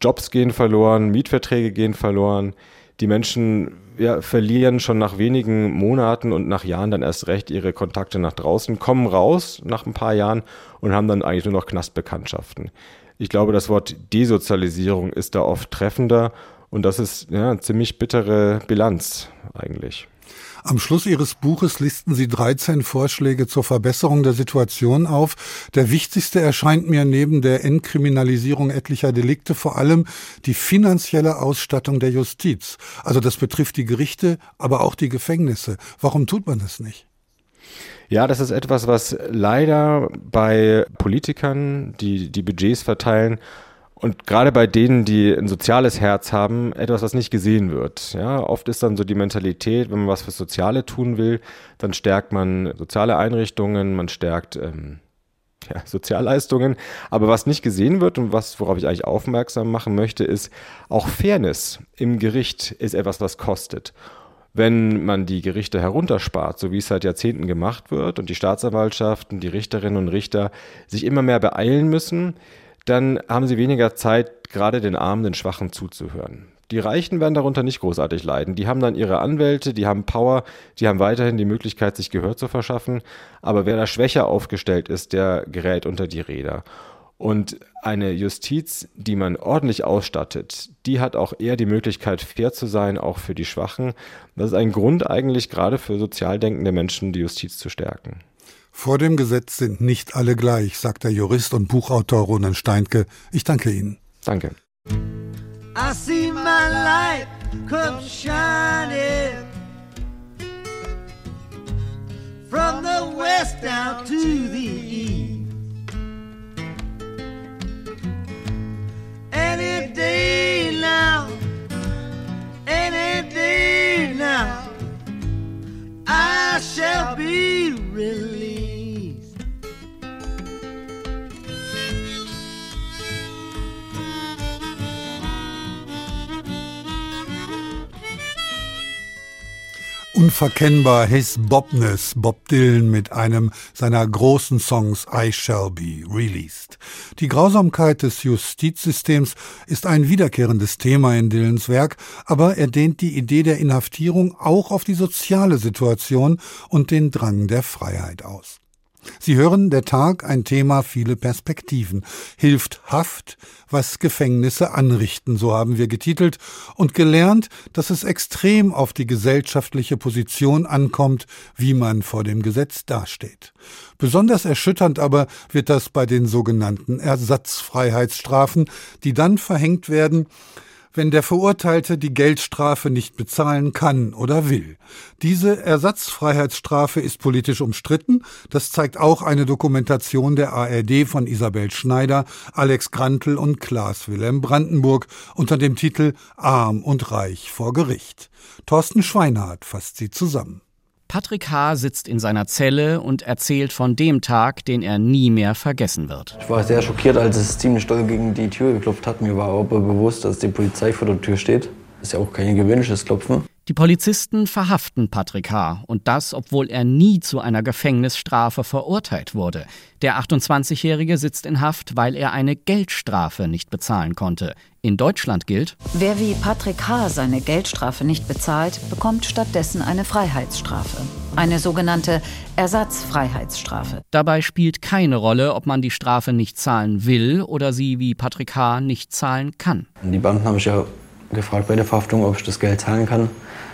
Speaker 4: Jobs gehen verloren, Mietverträge gehen verloren. Die Menschen ja, verlieren schon nach wenigen Monaten und nach Jahren dann erst recht ihre Kontakte nach draußen, kommen raus nach ein paar Jahren und haben dann eigentlich nur noch Knastbekanntschaften. Ich glaube, das Wort Desozialisierung ist da oft treffender und das ist ja, eine ziemlich bittere Bilanz eigentlich.
Speaker 2: Am Schluss Ihres Buches listen Sie 13 Vorschläge zur Verbesserung der Situation auf. Der wichtigste erscheint mir neben der Entkriminalisierung etlicher Delikte vor allem die finanzielle Ausstattung der Justiz. Also das betrifft die Gerichte, aber auch die Gefängnisse. Warum tut man das nicht?
Speaker 4: Ja, das ist etwas, was leider bei Politikern, die die Budgets verteilen, und gerade bei denen, die ein soziales Herz haben, etwas, was nicht gesehen wird. Ja, oft ist dann so die Mentalität, wenn man was fürs Soziale tun will, dann stärkt man soziale Einrichtungen, man stärkt ähm, ja, Sozialleistungen. Aber was nicht gesehen wird und was, worauf ich eigentlich aufmerksam machen möchte, ist, auch Fairness im Gericht ist etwas, was kostet. Wenn man die Gerichte herunterspart, so wie es seit Jahrzehnten gemacht wird und die Staatsanwaltschaften, die Richterinnen und Richter sich immer mehr beeilen müssen, dann haben sie weniger Zeit, gerade den Armen, den Schwachen zuzuhören. Die Reichen werden darunter nicht großartig leiden. Die haben dann ihre Anwälte, die haben Power, die haben weiterhin die Möglichkeit, sich Gehör zu verschaffen. Aber wer da schwächer aufgestellt ist, der gerät unter die Räder. Und eine Justiz, die man ordentlich ausstattet, die hat auch eher die Möglichkeit, fair zu sein, auch für die Schwachen. Das ist ein Grund eigentlich gerade für sozial denkende Menschen, die Justiz zu stärken.
Speaker 2: Vor dem Gesetz sind nicht alle gleich, sagt der Jurist und Buchautor Ronan Steinke. Ich danke Ihnen.
Speaker 4: Danke. I see my light come shining from the west down to the east. Any day now, any day now, I shall be released.
Speaker 2: Unverkennbar His Bobness, Bob Dylan mit einem seiner großen Songs I Shall Be Released. Die Grausamkeit des Justizsystems ist ein wiederkehrendes Thema in Dylans Werk, aber er dehnt die Idee der Inhaftierung auch auf die soziale Situation und den Drang der Freiheit aus. Sie hören der Tag ein Thema viele Perspektiven. Hilft Haft, was Gefängnisse anrichten, so haben wir getitelt und gelernt, dass es extrem auf die gesellschaftliche Position ankommt, wie man vor dem Gesetz dasteht. Besonders erschütternd aber wird das bei den sogenannten Ersatzfreiheitsstrafen, die dann verhängt werden, wenn der Verurteilte die Geldstrafe nicht bezahlen kann oder will. Diese Ersatzfreiheitsstrafe ist politisch umstritten. Das zeigt auch eine Dokumentation der ARD von Isabel Schneider, Alex Grantl und Klaas Wilhelm Brandenburg unter dem Titel Arm und Reich vor Gericht. Thorsten Schweinhardt fasst sie zusammen.
Speaker 18: Patrick H. sitzt in seiner Zelle und erzählt von dem Tag, den er nie mehr vergessen wird.
Speaker 19: Ich war sehr schockiert, als es ziemlich doll gegen die Tür geklopft hat. Mir war aber bewusst, dass die Polizei vor der Tür steht. Ist ja auch kein gewöhnliches Klopfen.
Speaker 18: Die Polizisten verhaften Patrick H. und das, obwohl er nie zu einer Gefängnisstrafe verurteilt wurde. Der 28-Jährige sitzt in Haft, weil er eine Geldstrafe nicht bezahlen konnte. In Deutschland gilt,
Speaker 20: wer wie Patrick H. seine Geldstrafe nicht bezahlt, bekommt stattdessen eine Freiheitsstrafe. Eine sogenannte Ersatzfreiheitsstrafe.
Speaker 18: Dabei spielt keine Rolle, ob man die Strafe nicht zahlen will oder sie wie Patrick H. nicht zahlen kann.
Speaker 19: Die Beamten haben mich ja gefragt bei der Verhaftung, ob ich das Geld zahlen kann.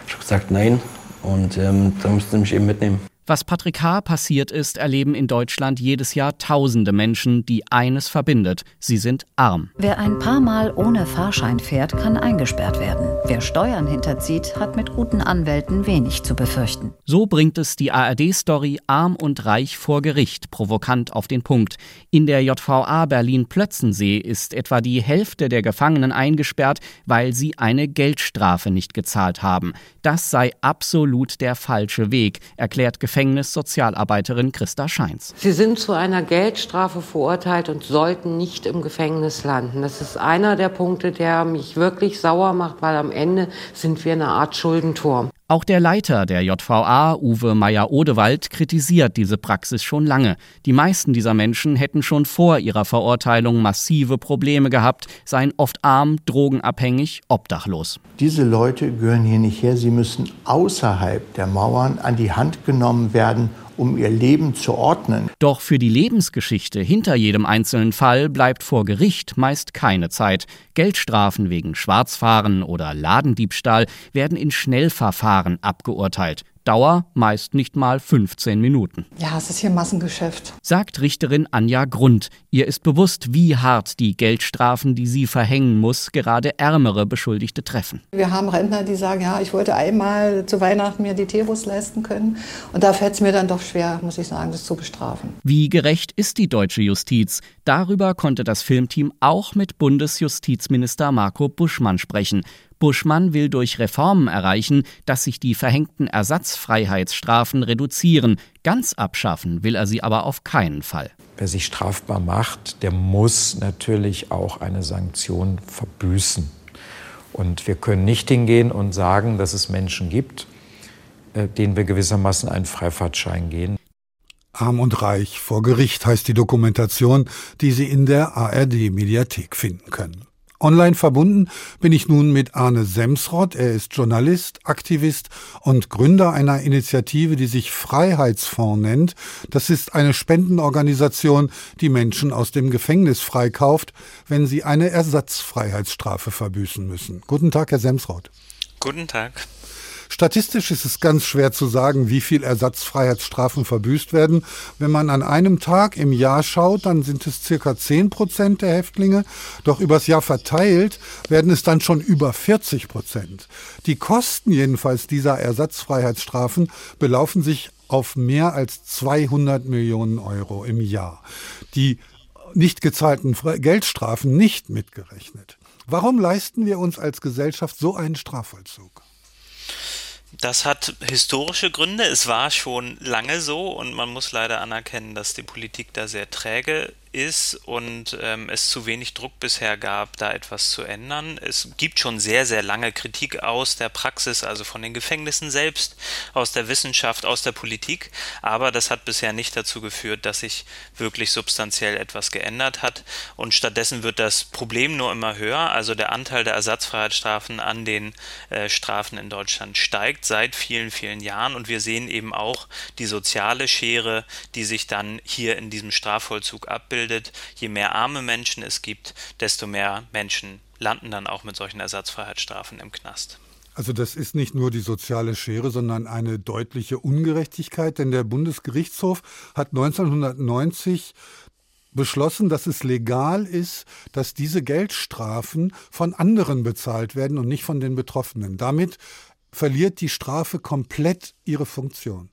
Speaker 19: Ich habe gesagt nein und ähm, dann mussten sie mich eben mitnehmen.
Speaker 18: Was Patrick H. passiert ist, erleben in Deutschland jedes Jahr tausende Menschen, die eines verbindet. Sie sind arm.
Speaker 20: Wer ein paar Mal ohne Fahrschein fährt, kann eingesperrt werden. Wer Steuern hinterzieht, hat mit guten Anwälten wenig zu befürchten.
Speaker 18: So bringt es die ARD-Story Arm und Reich vor Gericht provokant auf den Punkt. In der JVA Berlin-Plötzensee ist etwa die Hälfte der Gefangenen eingesperrt, weil sie eine Geldstrafe nicht gezahlt haben. Das sei absolut der falsche Weg, erklärt Gefängnis Gefängnissozialarbeiterin Christa Scheins.
Speaker 21: Sie sind zu einer Geldstrafe verurteilt und sollten nicht im Gefängnis landen. Das ist einer der Punkte, der mich wirklich sauer macht, weil am Ende sind wir eine Art Schuldenturm.
Speaker 18: Auch der Leiter der JVA, Uwe Meyer-Odewald, kritisiert diese Praxis schon lange. Die meisten dieser Menschen hätten schon vor ihrer Verurteilung massive Probleme gehabt, seien oft arm, drogenabhängig, obdachlos.
Speaker 22: Diese Leute gehören hier nicht her. Sie müssen außerhalb der Mauern an die Hand genommen werden um ihr Leben zu ordnen.
Speaker 18: Doch für die Lebensgeschichte hinter jedem einzelnen Fall bleibt vor Gericht meist keine Zeit. Geldstrafen wegen Schwarzfahren oder Ladendiebstahl werden in Schnellverfahren abgeurteilt. Dauer meist nicht mal 15 Minuten.
Speaker 23: Ja, es ist hier Massengeschäft.
Speaker 18: Sagt Richterin Anja Grund. Ihr ist bewusst, wie hart die Geldstrafen, die sie verhängen muss, gerade ärmere Beschuldigte treffen.
Speaker 23: Wir haben Rentner, die sagen, ja, ich wollte einmal zu Weihnachten mir die Teebus leisten können. Und da fällt es mir dann doch schwer, muss ich sagen, das zu bestrafen.
Speaker 18: Wie gerecht ist die deutsche Justiz? Darüber konnte das Filmteam auch mit Bundesjustizminister Marco Buschmann sprechen. Buschmann will durch Reformen erreichen, dass sich die verhängten Ersatzfreiheitsstrafen reduzieren. Ganz abschaffen will er sie aber auf keinen Fall.
Speaker 3: Wer sich strafbar macht, der muss natürlich auch eine Sanktion verbüßen. Und wir können nicht hingehen und sagen, dass es Menschen gibt, äh, denen wir gewissermaßen einen Freifahrtschein geben.
Speaker 2: Arm und Reich vor Gericht heißt die Dokumentation, die Sie in der ARD Mediathek finden können. Online verbunden bin ich nun mit Arne Semsrott. Er ist Journalist, Aktivist und Gründer einer Initiative, die sich Freiheitsfonds nennt. Das ist eine Spendenorganisation, die Menschen aus dem Gefängnis freikauft, wenn sie eine Ersatzfreiheitsstrafe verbüßen müssen. Guten Tag, Herr Semsrott.
Speaker 24: Guten Tag.
Speaker 2: Statistisch ist es ganz schwer zu sagen, wie viel Ersatzfreiheitsstrafen verbüßt werden. Wenn man an einem Tag im Jahr schaut, dann sind es circa 10 Prozent der Häftlinge. Doch übers Jahr verteilt werden es dann schon über 40 Prozent. Die Kosten jedenfalls dieser Ersatzfreiheitsstrafen belaufen sich auf mehr als 200 Millionen Euro im Jahr. Die nicht gezahlten Geldstrafen nicht mitgerechnet. Warum leisten wir uns als Gesellschaft so einen Strafvollzug?
Speaker 24: Das hat historische Gründe. Es war schon lange so und man muss leider anerkennen, dass die Politik da sehr träge ist und ähm, es zu wenig Druck bisher gab, da etwas zu ändern. Es gibt schon sehr, sehr lange Kritik aus der Praxis, also von den Gefängnissen selbst, aus der Wissenschaft, aus der Politik, aber das hat bisher nicht dazu geführt, dass sich wirklich substanziell etwas geändert hat. Und stattdessen wird das Problem nur immer höher, also der Anteil der Ersatzfreiheitsstrafen an den äh, Strafen in Deutschland steigt seit vielen, vielen Jahren. Und wir sehen eben auch die soziale Schere, die sich dann hier in diesem Strafvollzug abbildet abbildet. Je mehr arme Menschen es gibt, desto mehr Menschen landen dann auch mit solchen Ersatzfreiheitsstrafen im Knast.
Speaker 2: Also das ist nicht nur die soziale Schere, sondern eine deutliche Ungerechtigkeit, denn der Bundesgerichtshof hat 1990 beschlossen, dass es legal ist, dass diese Geldstrafen von anderen bezahlt werden und nicht von den Betroffenen. Damit verliert die Strafe komplett ihre Funktion.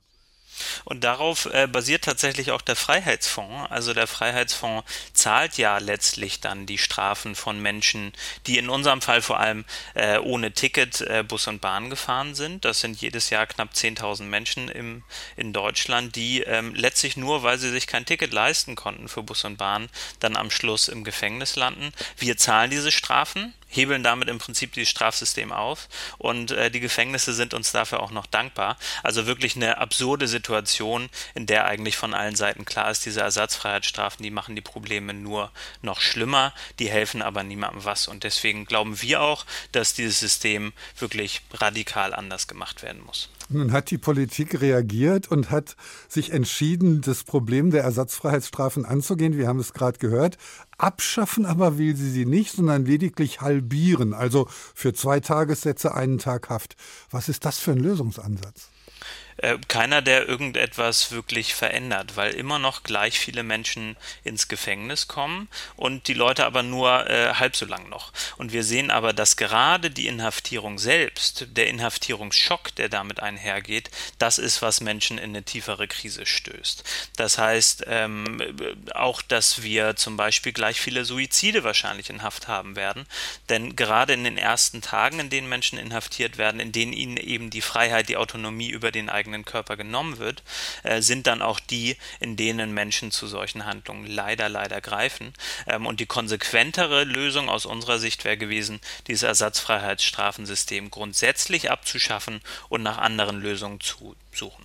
Speaker 24: Und darauf äh, basiert tatsächlich auch der Freiheitsfonds. Also der Freiheitsfonds zahlt ja letztlich dann die Strafen von Menschen, die in unserem Fall vor allem äh, ohne Ticket äh, Bus und Bahn gefahren sind. Das sind jedes Jahr knapp 10.000 Menschen im, in Deutschland, die ähm, letztlich nur, weil sie sich kein Ticket leisten konnten für Bus und Bahn, dann am Schluss im Gefängnis landen. Wir zahlen diese Strafen hebeln damit im Prinzip dieses Strafsystem auf und äh, die Gefängnisse sind uns dafür auch noch dankbar. Also wirklich eine absurde Situation, in der eigentlich von allen Seiten klar ist, diese Ersatzfreiheitsstrafen, die machen die Probleme nur noch schlimmer, die helfen aber niemandem was und deswegen glauben wir auch, dass dieses System wirklich radikal anders gemacht werden muss.
Speaker 2: Nun hat die Politik reagiert und hat sich entschieden, das Problem der Ersatzfreiheitsstrafen anzugehen. Wir haben es gerade gehört. Abschaffen aber will sie sie nicht, sondern lediglich halbieren. Also für zwei Tagessätze einen Tag Haft. Was ist das für ein Lösungsansatz?
Speaker 24: Äh, keiner, der irgendetwas wirklich verändert, weil immer noch gleich viele Menschen ins Gefängnis kommen und die Leute aber nur äh, halb so lang noch. Und wir sehen aber, dass gerade die Inhaftierung selbst, der Inhaftierungsschock, der damit einhergeht, das ist, was Menschen in eine tiefere Krise stößt. Das heißt ähm, auch, dass wir zum Beispiel gleich viele Suizide wahrscheinlich in Haft haben werden, denn gerade in den ersten Tagen, in denen Menschen inhaftiert werden, in denen ihnen eben die Freiheit, die Autonomie über den eigenen eigenen Körper genommen wird, äh, sind dann auch die, in denen Menschen zu solchen Handlungen leider, leider greifen. Ähm, und die konsequentere Lösung aus unserer Sicht wäre gewesen, dieses Ersatzfreiheitsstrafensystem grundsätzlich abzuschaffen und nach anderen Lösungen zu suchen.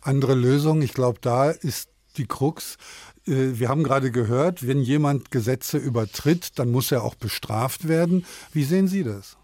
Speaker 2: Andere Lösungen, ich glaube, da ist die Krux. Äh, wir haben gerade gehört, wenn jemand Gesetze übertritt, dann muss er auch bestraft werden. Wie sehen Sie das?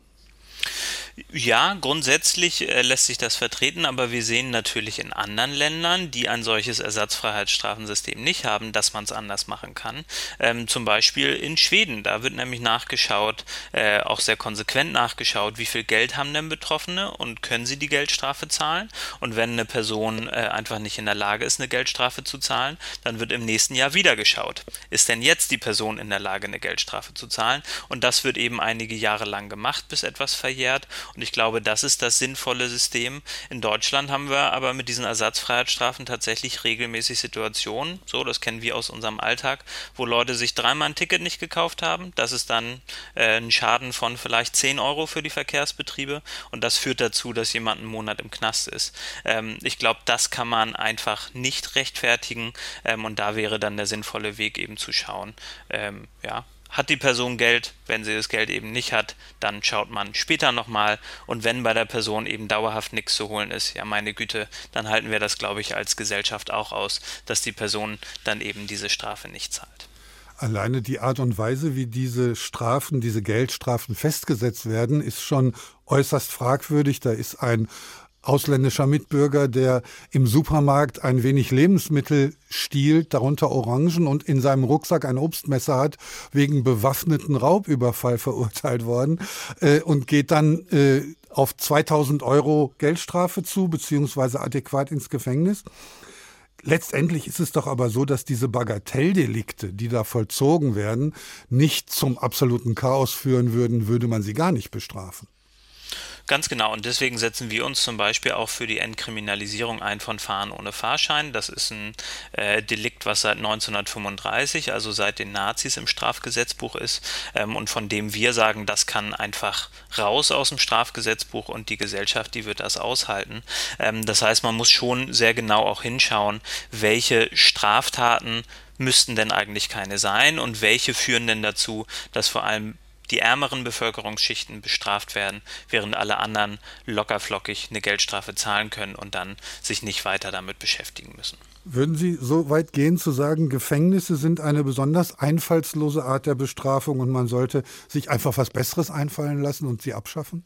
Speaker 24: Ja, grundsätzlich äh, lässt sich das vertreten, aber wir sehen natürlich in anderen Ländern, die ein solches Ersatzfreiheitsstrafensystem nicht haben, dass man es anders machen kann. Ähm, zum Beispiel in Schweden, da wird nämlich nachgeschaut, äh, auch sehr konsequent nachgeschaut, wie viel Geld haben denn Betroffene und können sie die Geldstrafe zahlen? Und wenn eine Person äh, einfach nicht in der Lage ist, eine Geldstrafe zu zahlen, dann wird im nächsten Jahr wieder geschaut. Ist denn jetzt die Person in der Lage, eine Geldstrafe zu zahlen? Und das wird eben einige Jahre lang gemacht, bis etwas verjährt. Und ich glaube, das ist das sinnvolle System. In Deutschland haben wir aber mit diesen Ersatzfreiheitsstrafen tatsächlich regelmäßig Situationen, so, das kennen wir aus unserem Alltag, wo Leute sich dreimal ein Ticket nicht gekauft haben. Das ist dann äh, ein Schaden von vielleicht 10 Euro für die Verkehrsbetriebe und das führt dazu, dass jemand einen Monat im Knast ist. Ähm, ich glaube, das kann man einfach nicht rechtfertigen ähm, und da wäre dann der sinnvolle Weg eben zu schauen, ähm, ja, hat die Person Geld, wenn sie das Geld eben nicht hat, dann schaut man später nochmal und wenn bei der Person eben dauerhaft nichts zu holen ist, ja meine Güte, dann halten wir das, glaube ich, als Gesellschaft auch aus, dass die Person dann eben diese Strafe nicht zahlt.
Speaker 2: Alleine die Art und Weise, wie diese Strafen, diese Geldstrafen festgesetzt werden, ist schon äußerst fragwürdig. Da ist ein ausländischer Mitbürger, der im Supermarkt ein wenig Lebensmittel stiehlt, darunter Orangen und in seinem Rucksack ein Obstmesser hat, wegen bewaffneten Raubüberfall verurteilt worden äh, und geht dann äh, auf 2000 Euro Geldstrafe zu, beziehungsweise adäquat ins Gefängnis. Letztendlich ist es doch aber so, dass diese Bagatelldelikte, die da vollzogen werden, nicht zum absoluten Chaos führen würden, würde man sie gar nicht bestrafen.
Speaker 24: Ganz genau. Und deswegen setzen wir uns zum Beispiel auch für die Entkriminalisierung ein von Fahren ohne Fahrschein. Das ist ein äh, Delikt, was seit 1935, also seit den Nazis im Strafgesetzbuch ist ähm, und von dem wir sagen, das kann einfach raus aus dem Strafgesetzbuch und die Gesellschaft, die wird das aushalten. Ähm, das heißt, man muss schon sehr genau auch hinschauen, welche Straftaten müssten denn eigentlich keine sein und welche führen denn dazu, dass vor allem die ärmeren Bevölkerungsschichten bestraft werden, während alle anderen lockerflockig eine Geldstrafe zahlen können und dann sich nicht weiter damit beschäftigen müssen.
Speaker 2: Würden Sie so weit gehen zu sagen, Gefängnisse sind eine besonders einfallslose Art der Bestrafung und man sollte sich einfach was Besseres einfallen lassen und sie abschaffen?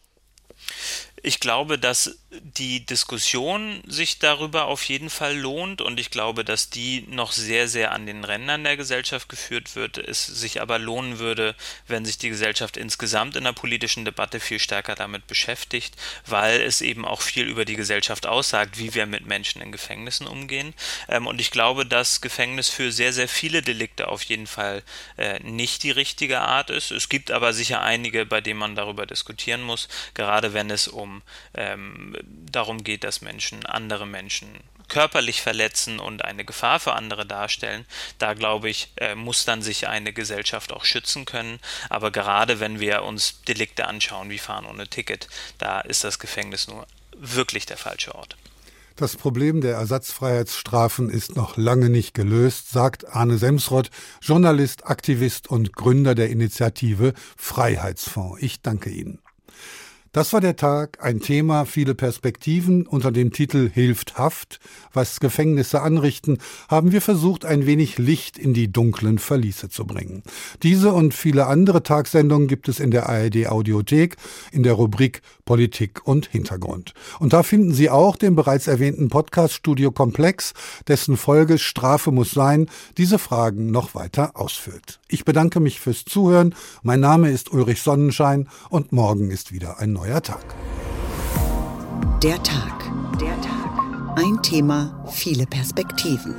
Speaker 24: Ich glaube, dass die Diskussion sich darüber auf jeden Fall lohnt und ich glaube, dass die noch sehr, sehr an den Rändern der Gesellschaft geführt wird, es sich aber lohnen würde, wenn sich die Gesellschaft insgesamt in der politischen Debatte viel stärker damit beschäftigt, weil es eben auch viel über die Gesellschaft aussagt, wie wir mit Menschen in Gefängnissen umgehen. Ähm, und ich glaube, dass Gefängnis für sehr, sehr viele Delikte auf jeden Fall äh, nicht die richtige Art ist. Es gibt aber sicher einige, bei denen man darüber diskutieren muss, gerade wenn es um ähm, darum geht, dass Menschen andere Menschen körperlich verletzen und eine Gefahr für andere darstellen, da glaube ich, äh, muss dann sich eine Gesellschaft auch schützen können. Aber gerade wenn wir uns Delikte anschauen wie Fahren ohne Ticket, da ist das Gefängnis nur wirklich der falsche Ort.
Speaker 2: Das Problem der Ersatzfreiheitsstrafen ist noch lange nicht gelöst, sagt Arne Semsrott, Journalist, Aktivist und Gründer der Initiative Freiheitsfonds. Ich danke Ihnen. Das war der Tag, ein Thema, viele Perspektiven. Unter dem Titel Hilft Haft, was Gefängnisse anrichten, haben wir versucht, ein wenig Licht in die dunklen Verliese zu bringen. Diese und viele andere Tagsendungen gibt es in der ARD Audiothek in der Rubrik Politik und Hintergrund. Und da finden Sie auch den bereits erwähnten Podcast Studio Komplex, dessen Folge Strafe muss sein, diese Fragen noch weiter ausfüllt. Ich bedanke mich fürs Zuhören. Mein Name ist Ulrich Sonnenschein und morgen ist wieder ein neuer Tag.
Speaker 25: Der Tag. Der Tag. Ein Thema, viele Perspektiven.